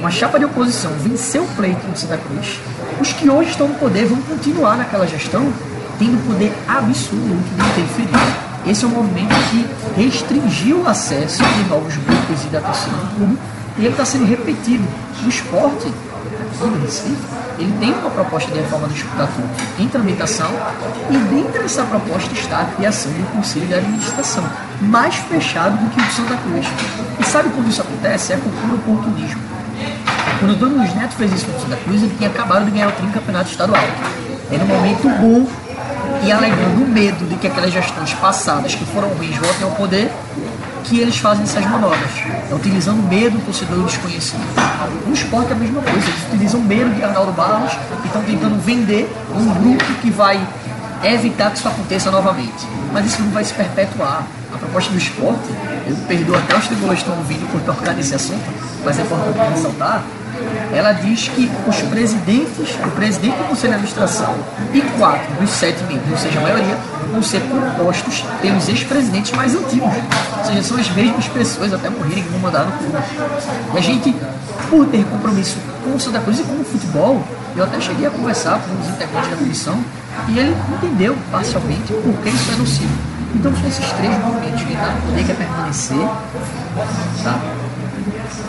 uma chapa de oposição vencer o pleito no Santa Cruz, os que hoje estão no poder vão continuar naquela gestão tendo poder absoluto de interferir. Esse é um movimento que restringiu o acesso de novos grupos e da torcida do clube e ele está sendo repetido. O esporte ele tem uma proposta de reforma do estatuto em tramitação e dentro dessa proposta está a criação do Conselho de Administração, mais fechado do que o de Santa Cruz. E sabe quando isso acontece? É por puro oportunismo. Quando o Antônio Luiz Neto fez isso com o Santa Cruz, ele tinha acabado de ganhar o tricampeonato estadual. Era um momento bom e alegando o medo de que aquelas gestões passadas que foram ruins voltem ao poder, que eles fazem essas manobras. É utilizando medo do torcedor desconhecido. No esporte é a mesma coisa, eles utilizam medo de Arnaldo Barros e estão tentando vender um grupo que vai evitar que isso aconteça novamente. Mas isso não vai se perpetuar. A proposta do esporte, eu perdoo até os tribunas que estão ouvindo por tocar nesse assunto, mas é importante ressaltar, ela diz que os presidentes, o presidente do Conselho de Administração e quatro dos sete membros, ou seja, a maioria, vão ser compostos pelos ex-presidentes mais antigos. Ou seja, são as mesmas pessoas até morrerem que vão mandar no clube. E a gente, por ter compromisso com o Santa Cruz e com o futebol, eu até cheguei a conversar com os integrantes da comissão e ele entendeu parcialmente por que isso é nocivo. Então esses três movimentos que está no poder quer permanecer, tá?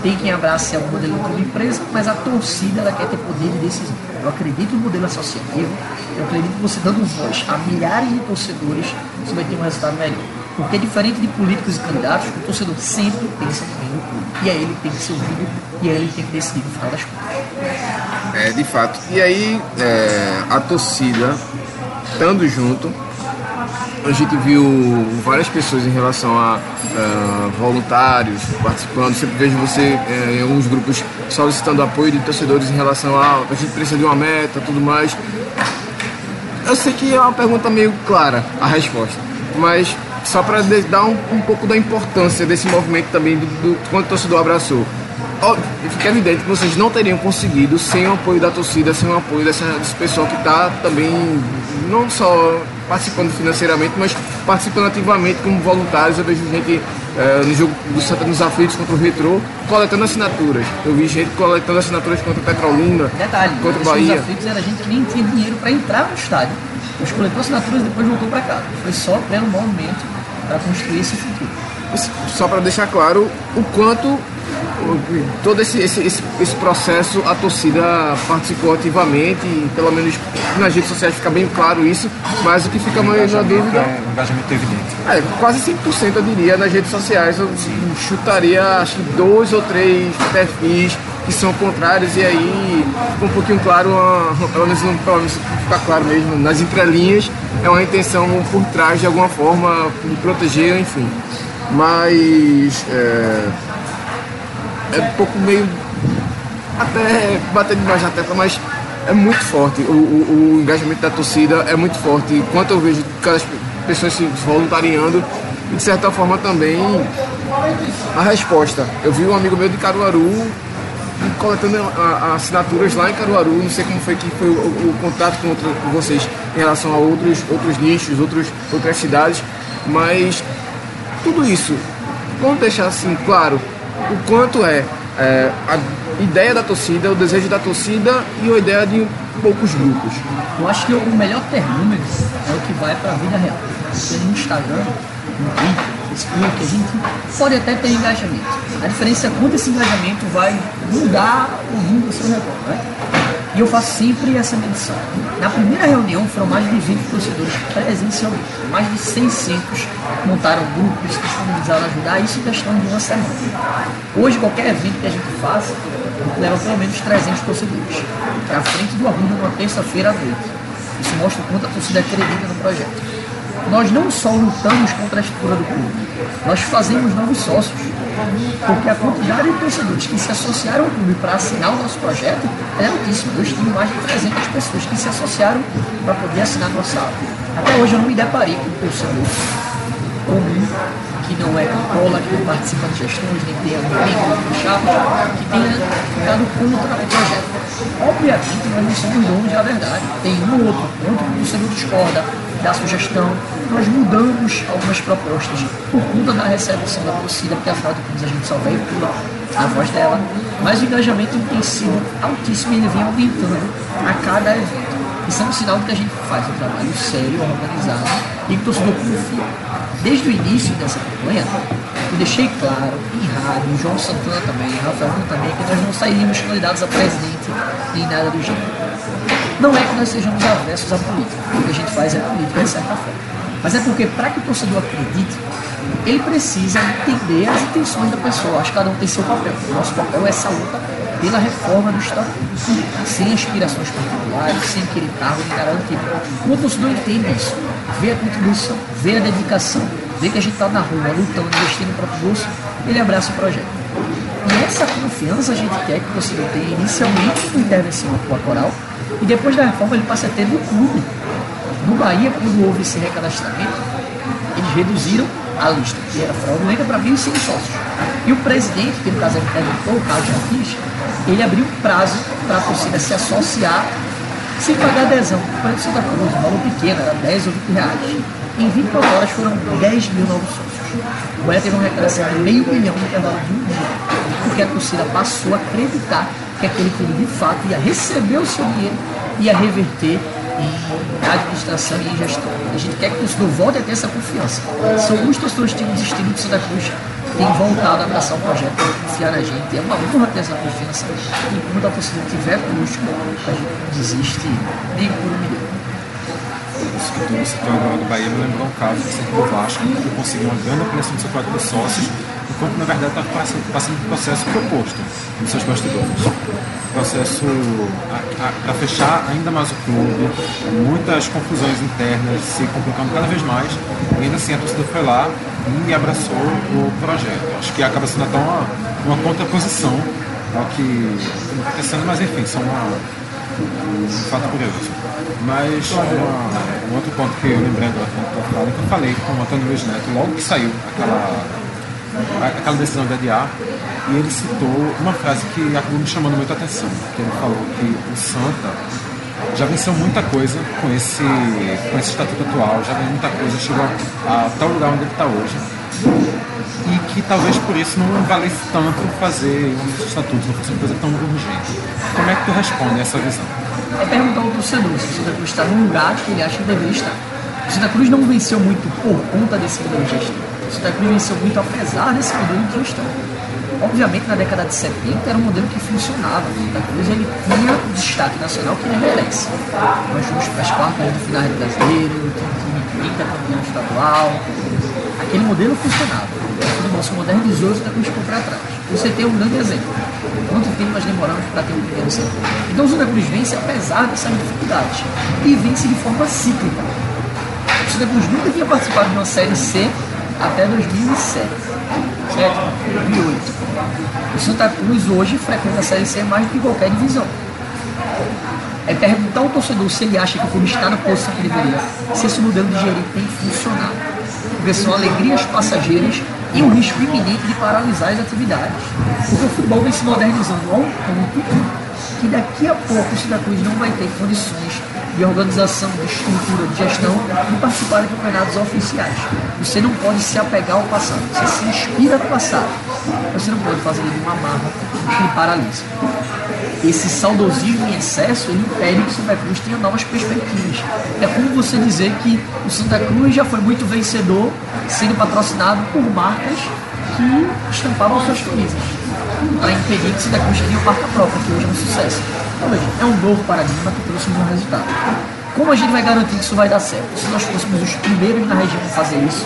Tem quem abrace o modelo de empresa, mas a torcida ela quer ter poder de decisão. Eu acredito no modelo associativo, eu acredito que você dando voz a milhares de torcedores, você vai ter um resultado melhor. Porque diferente de políticos e candidatos, o torcedor sempre pensa no clube. E é ele tem que ser ouvido e é ele tem que decidir no final das contas. É, de fato. E aí, é, a torcida, estando junto, a gente viu várias pessoas em relação a ah, voluntários participando. Sempre vejo você eh, em alguns grupos solicitando apoio de torcedores em relação a a gente precisa de uma meta tudo mais. Eu sei que é uma pergunta meio clara a resposta, mas só para dar um, um, pouco da importância desse movimento também, do, do quanto o torcedor abraçou. Fica evidente que vocês não teriam conseguido sem o apoio da torcida, sem o apoio dessa, desse pessoal que está também, não só participando financeiramente, mas participando ativamente como voluntários. Eu vejo gente é, no jogo do Santa nos Aflitos contra o Retrô, coletando assinaturas. Eu vi gente coletando assinaturas contra o Petrolina, Detalhe, contra o Bahia. Nos Aflitos era gente que nem tinha dinheiro para entrar no estádio. Os coletou assinaturas e depois voltou para casa. Foi só pelo movimento para construir esse futuro. Só para deixar claro o quanto todo esse, esse, esse, processo a torcida participou ativamente, e pelo menos nas redes sociais fica bem claro isso, mas o que fica mais na dúvida. É, um engajamento evidente. É, quase 5% eu diria nas redes sociais. Eu chutaria acho que dois ou três perfis que são contrários e aí fica um pouquinho claro, pelo menos não pelo menos fica claro mesmo, nas entrelinhas é uma intenção por trás de alguma forma de proteger, enfim. Mas é, é um pouco meio. até bater demais na tecla, mas é muito forte. O, o, o, engajamento da torcida é muito forte. Enquanto eu vejo cada pessoas se voluntariando, e de certa forma também a resposta. Eu vi um amigo meu de Caruaru coletando assinaturas lá em Caruaru, não sei como foi que foi o, o contato com, outro, com, vocês em relação a outros, outros nichos, outros, outras cidades, mas tudo isso, vamos deixar assim claro, o quanto é, é, a ideia da torcida, o desejo da torcida e a ideia de poucos grupos. Eu acho que o melhor termômetro é o que vai para a vida real. Porque no Instagram, no Twitter, Facebook, a gente pode até ter engajamento. A diferença é quanto esse engajamento vai mudar o rumo do seu negócio. Né? E eu faço sempre essa medição. Na primeira reunião foram mais de 20 torcedores presencialmente. Mais de 600 montaram grupos, disponibilizaram ajudar, isso em questão de uma semana. Hoje, qualquer evento que a gente faça, leva pelo menos 300 torcedores. É à frente do Arruda numa terça-feira à noite. Isso mostra o quanto a torcida acredita no projeto. Nós não só lutamos contra a estrutura do clube, nós fazemos novos sócios. Porque a quantidade de torcedores que se associaram ao clube para assinar o nosso projeto é altíssima. Eu estimo mais de 300 pessoas que se associaram para poder assinar nossa aula. Até hoje eu não me deparei com um torcedor comum, que não é cola, que não participa de gestões, nem tem amigo chapa, que tenha ficado contra o projeto. Obviamente nós não somos donos da verdade. Tem um ou outro ponto que o torcedor discorda, da sugestão, nós mudamos algumas propostas por conta da recepção da torcida, porque afinal de contas a gente só veio por a voz dela, mas o engajamento tem sido altíssimo e ele vem aumentando a cada evento. Isso é um sinal de que a gente faz um trabalho sério, organizado e que o torcedor confia. Desde o início dessa campanha, eu deixei claro em rádio, João Santana também, Rafael também, que nós não sairíamos candidatos a presidente nem nada do gênero. Não é que nós sejamos avessos à política. O que a gente faz é política, de certa forma. Mas é porque, para que o torcedor acredite, ele precisa entender as intenções da pessoa. Acho que cada um tem seu papel. O nosso papel é essa luta pela reforma do Estado, sem aspirações particulares, sem querer cargo do tipo. Quando o torcedor entende isso, vê a contribuição, vê a dedicação, vê que a gente está na rua lutando, investindo no próprio bolso, ele abraça o projeto. E essa confiança a gente quer que o torcedor tenha inicialmente com intervenção com a coral, e depois da reforma ele passa a ter no clube. No Bahia, quando houve esse recadastramento, eles reduziram a lista, que era fraudulenta, para 1.100 sócios. E o presidente, que no caso perguntou, o Carlos Jardim, ele abriu prazo para a torcida se associar sem pagar adesão. Por exemplo, Santa Cruz, um valor pequeno, era 10 ou 20 reais. Em 24 horas foram 10 mil novos sócios. O Bahia teve uma arrecadação de meio milhão no intervalo de um dia, porque a torcida passou a acreditar que aquele clube de fato ia receber o seu dinheiro, ia reverter em administração e em gestão. A gente quer que o torcedor volte a ter essa confiança. Se alguns torcedores tinham desistido de Santa Cruz, têm voltado a abraçar o projeto, confiar na gente. É uma honra ter essa confiança. E quando a torcida estiver conosco, a gente desiste nem por um milhão. Que agora do Bahia me lembrou um caso do do Vasco, que conseguiu uma grande ampliação do seu quadro de sócios enquanto na verdade está passando, passando um processo proposto nos seus bastidores. Processo para fechar ainda mais o clube, muitas confusões internas se complicando cada vez mais, e ainda assim a torcida foi lá e abraçou o projeto. Acho que acaba sendo até uma, uma contraposição ao que está acontecendo, mas enfim, são uma, Um fato curioso. Mas uma, um outro ponto que eu lembrei agora que eu falei com o Antônio Luiz Neto, logo que saiu aquela, aquela decisão de adiar, e ele citou uma frase que acabou me chamando muita atenção, que ele falou que o Santa já venceu muita coisa com esse, com esse estatuto atual, já venceu muita coisa, chegou a, tal lugar onde ele está hoje. E que talvez por isso não valesse tanto fazer um estatuto, não fosse uma coisa tão urgente. Como é que tu responde a essa visão? É perguntar ao torcedor se o Santa Cruz está no lugar que ele acha que deveria estar. O Santa Cruz não venceu muito por conta desse de gestão. O Santa Cruz venceu muito apesar desse modelo de gestão. Obviamente, na década de 70 era um modelo que funcionava. O Santa ele tinha o destaque nacional que ele merece. Nós fomos para as quartas do final brasileiro, tinha um campeão estadual. Aquele modelo funcionava. O se modernizou e o Santa Cruz ficou para trás. Você tem um grande exemplo. Quanto tempo nós demoramos para ter um Santa Cruz? Então o Santa vence apesar dessas dificuldades. E vence de forma cíclica. O Santa nunca tinha participado de uma Série C até 2007. Certo? 2008. O Santa Cruz hoje frequenta a Série C mais do que qualquer divisão. É perguntar ao torcedor se ele acha que o clube está na posição que deveria, se esse modelo de gerir tem funcionado. Porque são alegrias passageiras e um risco iminente de paralisar as atividades. Porque o futebol vem se modernizando a um ponto que daqui a pouco o Santa Cruz não vai ter condições de organização, de estrutura, de gestão de participar de campeonatos oficiais. Você não pode se apegar ao passado, você se inspira no passado. Você não pode fazer de uma marra que paralisa. Esse saudosismo em excesso ele impede que o Santa Cruz tenha novas perspectivas. É como você dizer que o Santa Cruz já foi muito vencedor sendo patrocinado por marcas que estampavam suas camisas para impedir que o Santa Cruz tenha marca própria, que hoje é um sucesso. É um novo paradigma que trouxe um resultado. Como a gente vai garantir que isso vai dar certo? Se nós fôssemos os primeiros na região a fazer isso,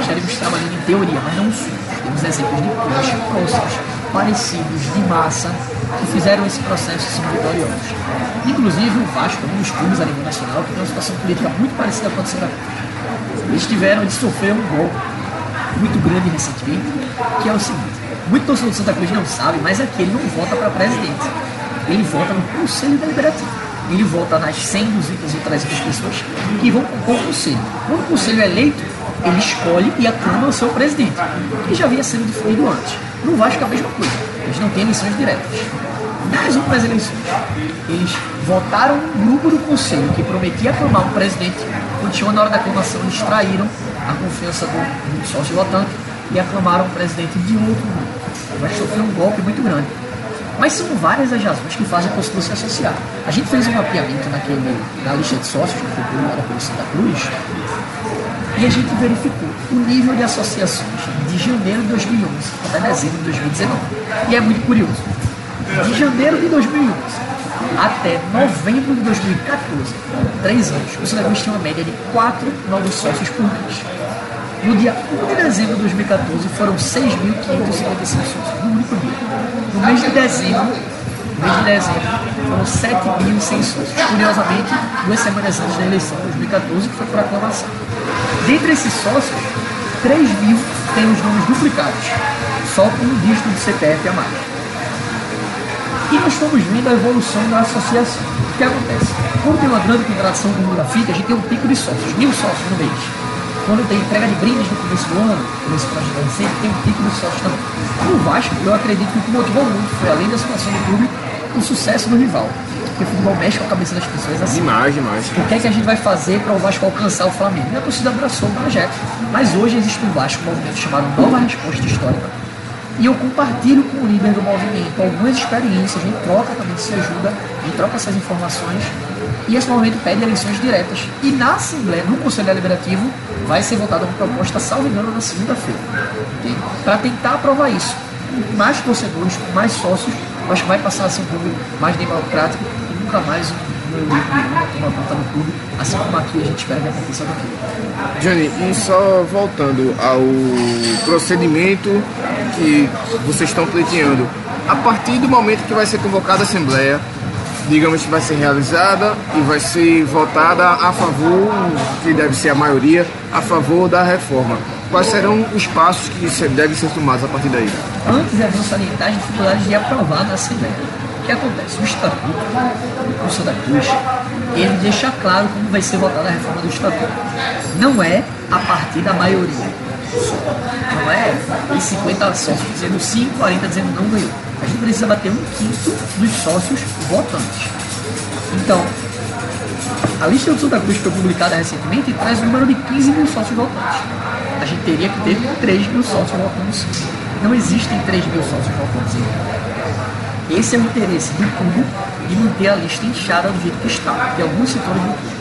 estaríamos trabalhando em teoria, mas não somos. Temos exemplos de clubes próximos, parecidos, de massa, que fizeram esse processo são vitoriosos. Inclusive o Vasco, um dos clubes a nível nacional, que tem uma situação política muito parecida com a do. Eles tiveram, eles sofreram um golpe muito grande recentemente, que é o seguinte, muito torcedor do Santa Cruz não sabe, mas aqui ele não vota para presidente. Ele vota no Conselho Deliberativo. Ele vota nas 100, 200 ou 300 pessoas que vão compor o Conselho. Quando o Conselho é eleito, ele escolhe e aclama o seu presidente, que já havia sido definido antes. No Vasco é a mesma coisa. Eles não têm eleições diretas. Nas últimas eleições, eles votaram um grupo do Conselho que prometia aclamar um presidente. Chegou na hora da aclamação, eles traíram a confiança do, do sócio votante e aclamaram o presidente de outro grupo. Vai sofrer um golpe muito grande. Mas são várias as razões que fazem a se associar. A gente fez um mapeamento naquele, na lista de sócios que foi publicada pelo Santa Cruz e a gente verificou o nível de associações de janeiro de 2011 até dezembro de 2019. E é muito curioso. De janeiro de 2011 até novembro de 2014, três anos, o Santa Cruz tinha uma média de quatro novos sócios por mês. No dia 1 de dezembro de 2014 foram 6.555 sócios, no único dia. No mês de dezembro, no mês de dezembro, foram 7.100 sócios. Curiosamente, duas semanas antes da eleição de 2014, que foi por aclamação. Dentre esses sócios, 3 mil têm os nomes duplicados, só com um dígito de CPF a mais. E nós estamos vendo a evolução da associação. O que acontece? Quando tem uma grande contratação do grafite, a gente tem um pico de sócios, mil sócios no mês. Quando tem entrega de brindes no começo do ano, começo do ano sempre tem um pico de sócios também. No Vasco, eu acredito que o que motivou muito foi, além da situação do clube, o sucesso do rival. Porque o futebol mexe com a cabeça das pessoas assim. Demais, demais. O que é que a gente vai fazer para o Vasco alcançar o Flamengo? E a torcida abraçou o projeto. Mas hoje existe no Vasco um movimento chamado Nova Resposta Histórica. E eu compartilho com o líder do movimento algumas experiências, a gente troca também, se ajuda, a gente troca essas informações. E esse movimento pede eleições diretas. E na Assembleia, no Conselho Deliberativo, vai ser votada uma proposta, salvo engano, na segunda-feira. Okay? Para tentar aprovar isso. Com mais torcedores, mais sócios, acho que vai passar a ser um clube mais democrático e nunca mais um uma conta no clube, assim como aqui a gente espera que aconteça clube. Johnny, e só voltando ao procedimento que vocês estão pleiteando, a partir do momento que vai ser convocada a Assembleia, digamos que vai ser realizada e vai ser votada a favor, que deve ser a maioria, a favor da reforma. Quais serão os passos que devem ser tomados a partir daí? Antes bom salientar as dificuldades de aprovar na Assembleia. O que acontece? O Estatuto do Santa Cruz, ele deixa claro como vai ser votada a reforma do Estatuto. Não é a partir da maioria. Não é em 50 sócios dizendo sim, 40 dizendo não ganhou. A gente precisa bater um quinto dos sócios votantes. Então, a lista do Santa Cruz foi publicada recentemente traz o número de 15 mil sócios votantes. A gente teria que ter 3 mil sócios votantes. Não existem 3 mil sócios votantes. Esse é o interesse do clube de manter a lista inchada do jeito que está, de alguns setores do clube.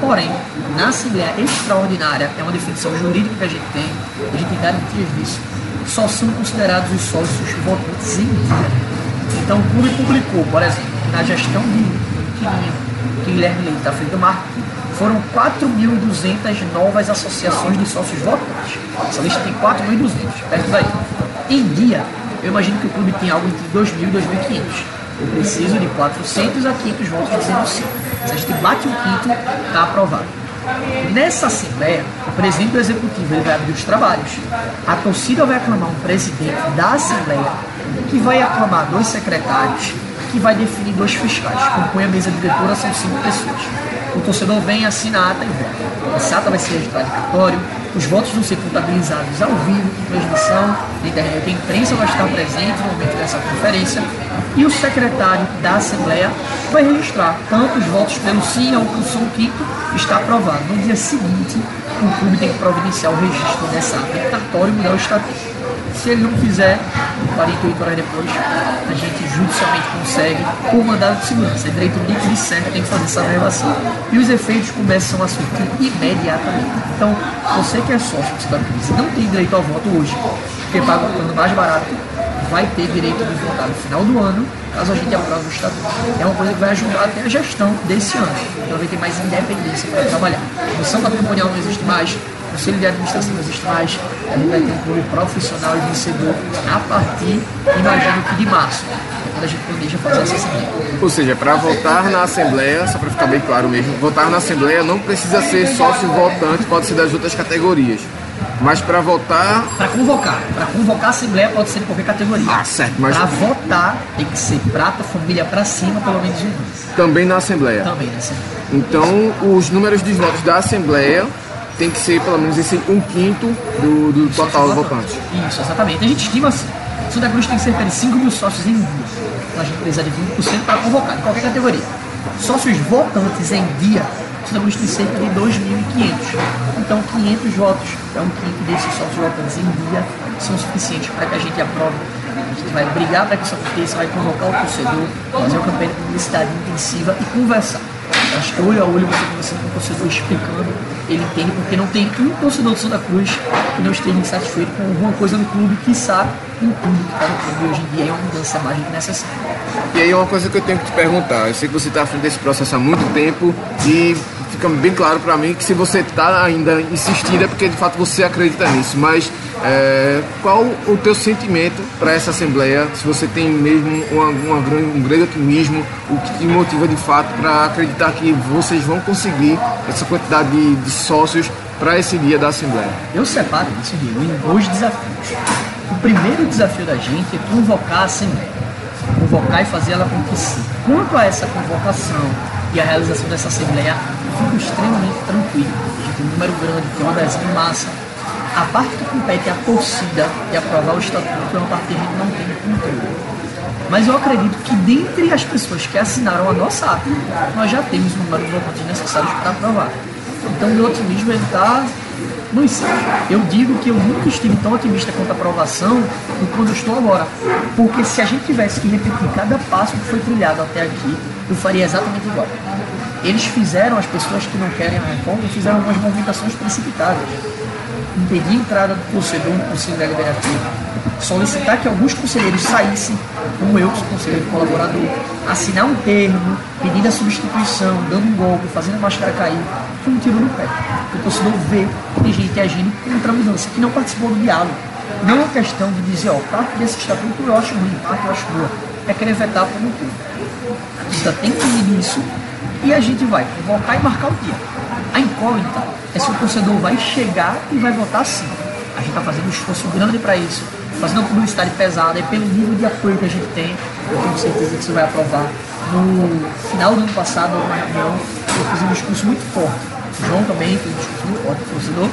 Porém, na Assembleia Extraordinária, é uma definição jurídica que a gente tem, a gente tem garantias disso, só são considerados os sócios votantes em dia. Então o clube publicou, por exemplo, na gestão de Guilherme Leite está frente do marketing, foram 4.200 novas associações de sócios votantes. Essa lista tem 4.200, perto daí. Em dia, eu imagino que o clube tem algo entre 2.000 e 2.500. Eu preciso de 400 a 500 votos dizendo sim. Se a gente bate um quinto, está aprovado. Nessa Assembleia, o presidente do Executivo ele vai abrir os trabalhos. A torcida vai aclamar um presidente da Assembleia, que vai aclamar dois secretários, que vai definir dois fiscais. Compõe a mesa diretora, são cinco pessoas. O torcedor vem, assina a ata e vota. Essa ata vai ser registrada em cartório, os votos vão ser contabilizados ao vivo, com transmissão internet. A imprensa vai estar presente no momento dessa conferência e o secretário da Assembleia vai registrar tanto os votos pelo sim ao que o quinto está aprovado. No dia seguinte, o clube tem que providenciar o registro dessa ata e mudar o estatuto. Se ele não fizer, 48 horas depois, a gente judicialmente consegue por mandado de segurança. É direito líquido e certo, tem que fazer essa revelação. E os efeitos começam a surtir imediatamente. Então, você que é sócio do Cidadão Crise não tem direito ao voto hoje, porque paga o plano mais barato, vai ter direito de votar no final do ano, caso a gente aprove o estatuto. É uma coisa que vai ajudar até a gestão desse ano. Então vai ter mais independência para trabalhar. A comissão patrimonial não existe mais, o conselho de administração existe mais, a gente vai ter um clube profissional e vencedor a partir, imagino que de março, quando a gente planeja fazer essa. Ou seja, para votar na Assembleia, só para ficar bem claro mesmo, votar na Assembleia não precisa ser sócio votante, pode ser das outras categorias. Mas para votar. Para convocar. Para convocar a Assembleia pode ser de qualquer categoria. Ah, certo. Mas Para votar tem que ser prata, família para cima, pelo menos um. também na Assembleia. Também na Assembleia. Então, os números de votos da Assembleia tem que ser pelo menos esse um quinto do, do total de votantes. Isso, exatamente. A gente estima assim. Santa Cruz tem cerca de 5 mil sócios em dia. Então a gente precisa de 20% para convocar, em qualquer categoria. Sócios votantes em dia, Cruz tem cerca de 2.500. Então 500 votos para um quinto desses sócios votantes em dia são suficientes para que a gente aprove. A gente vai brigar para que isso aconteça, vai convocar o torcedor, fazer uma campanha de publicidade intensiva e conversar. Acho que olho a olho você conversando com o torcedor explicando, ele entende porque não tem um torcedor do Santa Cruz que não esteja insatisfeito com alguma coisa no clube, que sabe um clube que está no clube hoje em dia é uma mudança mais do que necessária. E aí uma coisa que eu tenho que te perguntar, eu sei que você está à frente desse processo há muito tempo e fica bem claro para mim que se você está ainda insistindo é porque de fato você acredita nisso, mas é, qual o teu sentimento para essa Assembleia, se você tem mesmo uma, uma um grande otimismo, o que te motiva de fato para acreditar que vocês vão conseguir essa quantidade de, de sócios para esse dia da Assembleia? Eu separo isso, Diego, em dois desafios. O primeiro desafio da gente é convocar a Assembleia. Convocar e fazer ela acontecer. Quanto a essa convocação e a realização dessa Assembleia, fico extremamente tranquilo. A tem um número grande, tem uma adesão massa. A parte que compete à torcida e aprovar o estatuto é uma parte que a gente não tem controle. Mas eu acredito que dentre as pessoas que assinaram a nossa ata, nós já temos o número de votantes necessários para aprovar. Então meu otimismo está no ensino. Eu digo que eu nunca estive tão otimista quanto a aprovação do quando eu estou agora. Porque se a gente tivesse que repetir cada passo que foi trilhado até aqui, eu faria exatamente igual. Eles fizeram, as pessoas que não querem a reforma, fizeram algumas movimentações precipitadas. Impedir a entrada do torcedor no Conselho Deliberativo. Solicitar que alguns conselheiros saíssem, como eu, que sou conselheiro colaborador, assinar um termo, pedindo a substituição, dando um golpe, fazendo a máscara cair, foi um tiro no pé. O torcedor vê que tem gente agindo contra a mudança, que não participou do diálogo. Não é uma questão de dizer, ó, parte desse estatuto eu acho ruim, parte eu acho boa. É querer vetar por um tudo. A gente tem que isso e a gente vai convocar e marcar o dia. A incógnita é se o torcedor vai chegar e vai votar sim. A gente está fazendo um esforço grande para isso, fazendo publicidade pesada e pelo nível de apoio que a gente tem, eu tenho certeza que você vai aprovar. No final do ano passado, numa reunião, eu fiz um discurso muito forte. O João também fez um discurso muito forte, torcedor,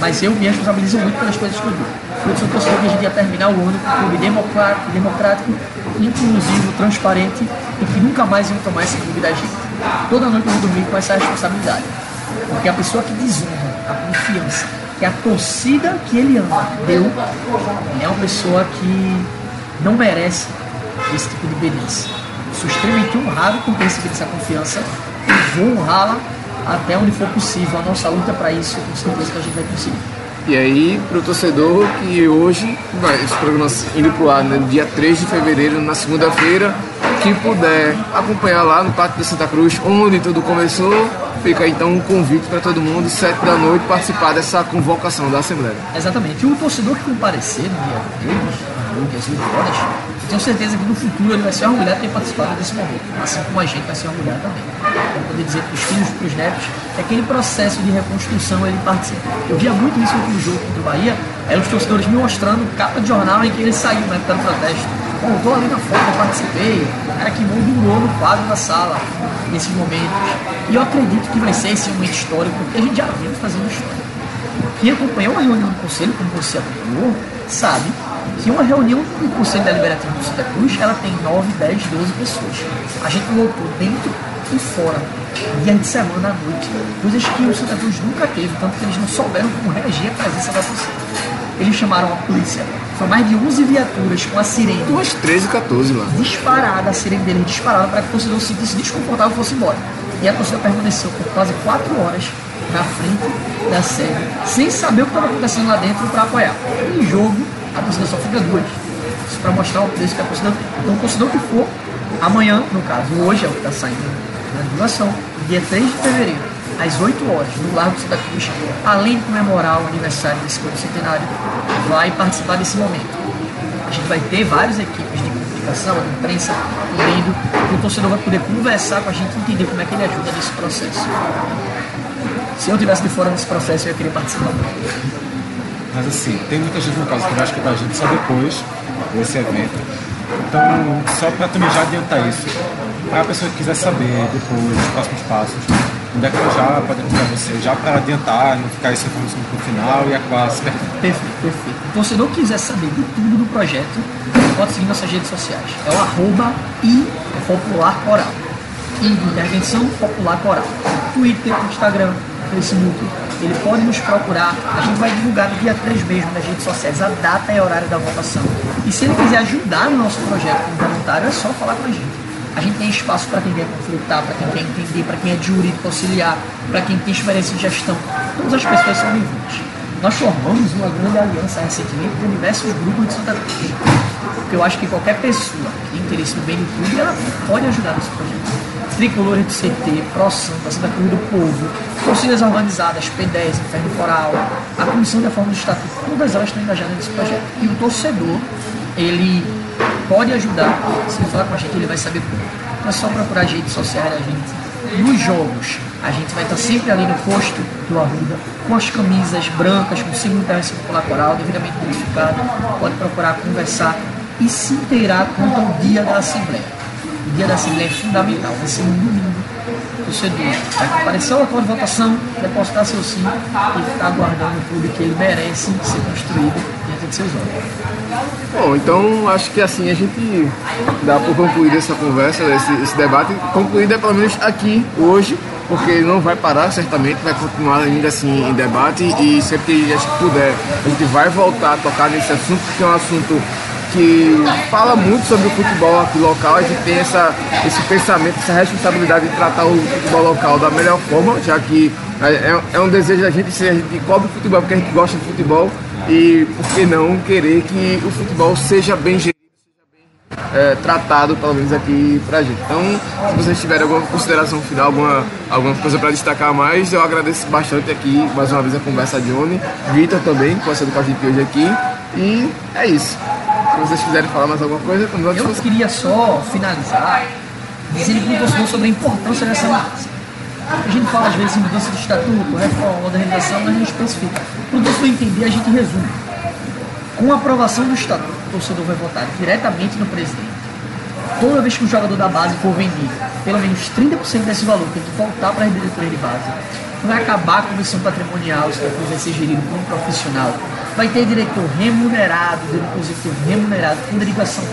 mas eu me responsabilizo muito pelas coisas que eu digo. Eu sou torcedor que a gente ia terminar o ano com um clube democrático, democrático, inclusivo, transparente e que nunca mais iam tomar esse clube da gente. Toda noite eu vou dormir com essa responsabilidade. Porque a pessoa que desonra a confiança que a torcida que ele ama deu é uma pessoa que não merece esse tipo de beleza. Sou extremamente honrado por ter recebido essa confiança e vou honrá-la até onde for possível. A nossa luta para isso, com certeza que a gente vai conseguir. E aí, para o torcedor que hoje, vai, esse programa indo pro ar, né, dia 3 de fevereiro, na segunda-feira, que puder acompanhar lá no Parque de Santa Cruz, onde tudo começou, fica então um convite para todo mundo, sete da noite, participar dessa convocação da Assembleia. Exatamente. E o torcedor que comparecer no dia 3, 8 horas, eu tenho certeza que no futuro ele vai ser orgulhado de ter participado desse momento, assim como a gente vai ser orgulhado também. Para poder dizer para os filhos, para os netos, que aquele processo de reconstrução ele participa. Eu via muito isso no jogo contra o Bahia, eram os torcedores me mostrando capa de jornal em que ele saiu na época do protesto. Bom, tô ali na foto, participei, o cara que moldurou no quadro da sala nesses momentos. E eu acredito que vai ser esse momento histórico, porque a gente já vem fazendo história. Quem acompanhou uma reunião do conselho, como você acompanhou, sabe que uma reunião do Conselho Deliberativo do Santa Cruz, ela tem 9, 10, 12 pessoas. A gente lotou dentro e fora, dia de semana à noite, coisas que o Santa Cruz nunca teve, tanto que eles não souberam como reagir à presença da torcida. Eles chamaram a polícia, foi mais de 11 viaturas com a sirene. Umas 13, 14 lá. Disparada, a sirene deles disparada para que o torcedor se sentisse desconfortável e fosse embora. E a torcida permaneceu por quase 4 horas na frente da sede, sem saber o que estava acontecendo lá dentro para apoiar. Em jogo, a torcida só fica duas. Isso para mostrar o preço que a torcida. Então, o torcedor que for, amanhã, no caso, hoje é o que está saindo na divulgação, dia 3 de fevereiro, às 8 horas, no Largo Santa Cruz, além de comemorar o aniversário desse clube centenário, vai participar desse momento. A gente vai ter várias equipes de comunicação, de imprensa, cobrindo, e o torcedor vai poder conversar com a gente e entender como é que ele ajuda nesse processo. Se eu estivesse de fora desse processo, eu ia querer participar. Mas assim, tem muita gente no caso que vai escutar a gente só depois desse evento. Então, só para também já adiantar isso, para a pessoa que quiser saber depois os próximos passos, onde é que ela já pode encontrar você, já para adiantar, não ficar isso informação pro final e acabar se perdendo. Perfeito, perfeito. O torcedor que quiser saber de tudo do projeto, pode seguir nossas redes sociais. É o arroba e popular coral. E intervenção popular coral. Twitter, Instagram, Facebook. Ele pode nos procurar. A gente vai divulgar no dia 3 mesmo nas redes sociais a data e horário da votação. E se ele quiser ajudar no nosso projeto como voluntário, é só falar com a gente. A gente tem espaço para quem quer conflitar, para quem quer entender, para quem é jurídico auxiliar, para quem tem experiência de gestão. Todas as pessoas são bem-vindas. Nós formamos uma grande aliança recentemente com diversos grupos de Santa Cruz. Porque eu acho que qualquer pessoa que tem interesse no bem do clube, ela pode ajudar nesse projeto. Tricolores do CT, Pro Santa, Santa Cruz do Povo, torcidas organizadas, P10, Inferno Coral, a Comissão de Reforma do Estatuto, todas elas estão engajadas nesse projeto. E o torcedor, ele pode ajudar, se ele falar com a gente, ele vai saber como. Então é só procurar as redes sociais da gente. Nos jogos, a gente vai estar sempre ali no posto do Arruda, com as camisas brancas, com o símbolo da Popular Coral, devidamente identificado. Pode procurar conversar e se inteirar quanto ao dia da Assembleia. O dia da Assembleia é fundamental, vai ser no domingo. O torcedor vai comparecer ao local de votação, depositar seu sim e ficar aguardando o clube que ele merece ser construído diante de seus olhos. Bom, então acho que assim a gente dá por concluída essa conversa, esse, esse debate, concluída pelo menos aqui hoje, porque não vai parar certamente, vai continuar ainda assim em debate e sempre que a gente puder, a gente vai voltar a tocar nesse assunto, porque é um assunto que fala muito sobre o futebol aqui local, a gente tem essa, esse pensamento, essa responsabilidade de tratar o futebol local da melhor forma, já que é, é um desejo da gente, se a gente cobre o futebol porque a gente gosta de futebol e por que não querer que o futebol seja bem gerido, seja bem é, tratado, pelo menos aqui pra gente. Então, se vocês tiverem alguma consideração final, alguma, alguma coisa para destacar mais, eu agradeço bastante aqui, mais uma vez, a conversa de Oni, Vitor também, que passando com a gente hoje aqui, e é isso. Se vocês quiserem falar mais alguma coisa, Eu disposição. queria só finalizar dizendo para o torcedor sobre a importância dessa mudança. A gente fala às vezes em mudança de estatuto, reforma, modernização, mas não especifica. Para o torcedor entender, a gente resume. Com a aprovação do estatuto, o torcedor vai votar diretamente no presidente. toda vez que um jogador da base for vendido, pelo menos 30% desse valor tem que voltar para a diretoria de base. Vai acabar a comissão patrimonial, isso depois vai ser gerido por um profissional. Vai ter diretor remunerado, executivo remunerado, com dedicação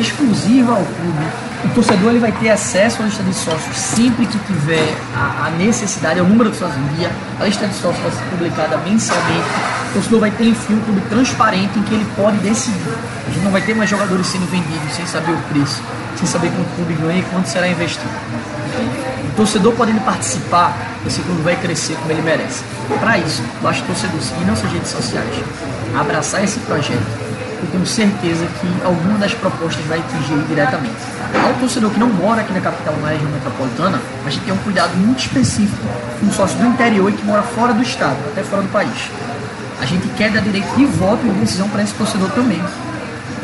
exclusiva ao clube. O torcedor ele vai ter acesso à lista de sócios sempre que tiver a, a necessidade, ao número de sócios em dia. A lista de sócios vai ser publicada mensalmente. O torcedor vai ter, enfim, um clube transparente em que ele pode decidir. A gente não vai ter mais jogadores sendo vendidos sem saber o preço, sem saber quanto o clube ganha e quanto será investido. O torcedor podendo participar, esse clube vai crescer como ele merece. Para isso, basta o torcedor seguir nossas redes sociais, abraçar esse projeto eu tenho certeza que alguma das propostas vai atingir diretamente. Ao torcedor que não mora aqui na capital, na região metropolitana, a gente tem um cuidado muito específico com um sócio do interior e que mora fora do estado, até fora do país. A gente quer dar direito de voto e de decisão para esse torcedor também.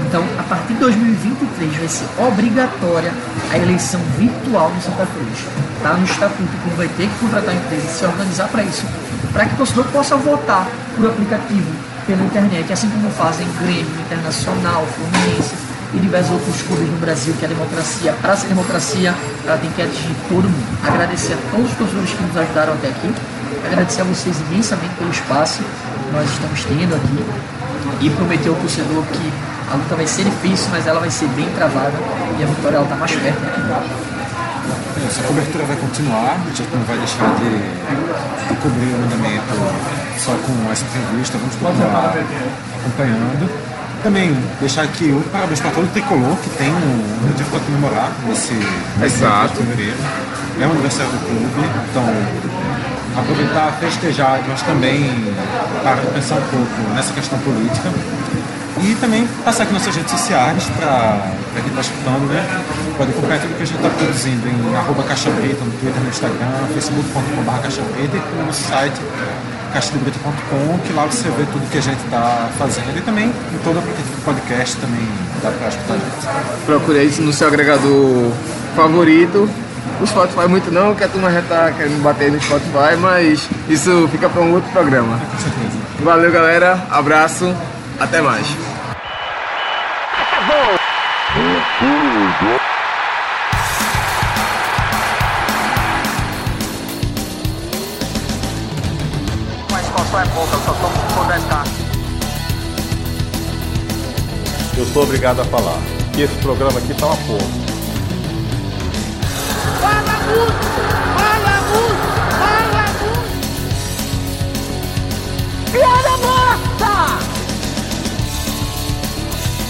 Então, a partir de 2023 vai ser obrigatória a eleição virtual no Santa Cruz. Está no estatuto que vai ter que contratar a empresa e se organizar para isso, para que o torcedor possa votar por aplicativo, pela internet, assim como fazem Grêmio, Internacional, Fluminense e diversos outros clubes no Brasil, que a democracia, para ser democracia, ela tem que atingir todo mundo. Agradecer a todos os torcedores que nos ajudaram até aqui, agradecer a vocês imensamente pelo espaço que nós estamos tendo aqui e prometer ao torcedor que a luta vai ser difícil, mas ela vai ser bem travada e a vitória está mais perto do que Essa cobertura vai continuar, a gente não vai deixar de, de cobrir o andamento só com essa entrevista, vamos continuar acompanhando. Também deixar aqui um parabéns para todo o tricolor que tem um motivo para comemorar nesse, nesse Exato. fevereiro. É o aniversário do clube, então aproveitar, festejar, mas também parar de pensar um pouco nessa questão política. E também passar aqui nossas redes sociais para quem está escutando, né? Pode acompanhar tudo que a gente está produzindo em arroba Caixa Preta no Twitter, no Instagram, facebook.com.br Caixa Preta e no nosso site caixadebrita.com, que lá você vê tudo que a gente está fazendo e também em todo aplicativo de podcast também dá para escutar a gente. Procure isso no seu agregador favorito. O Spotify muito não, que a turma já tá querendo bater no Spotify, mas isso fica para um outro programa. Com certeza. Valeu galera, abraço, até mais. A expansão é pouca, só por 10k. Eu sou obrigado a falar que esse programa aqui tá uma porra. Fala!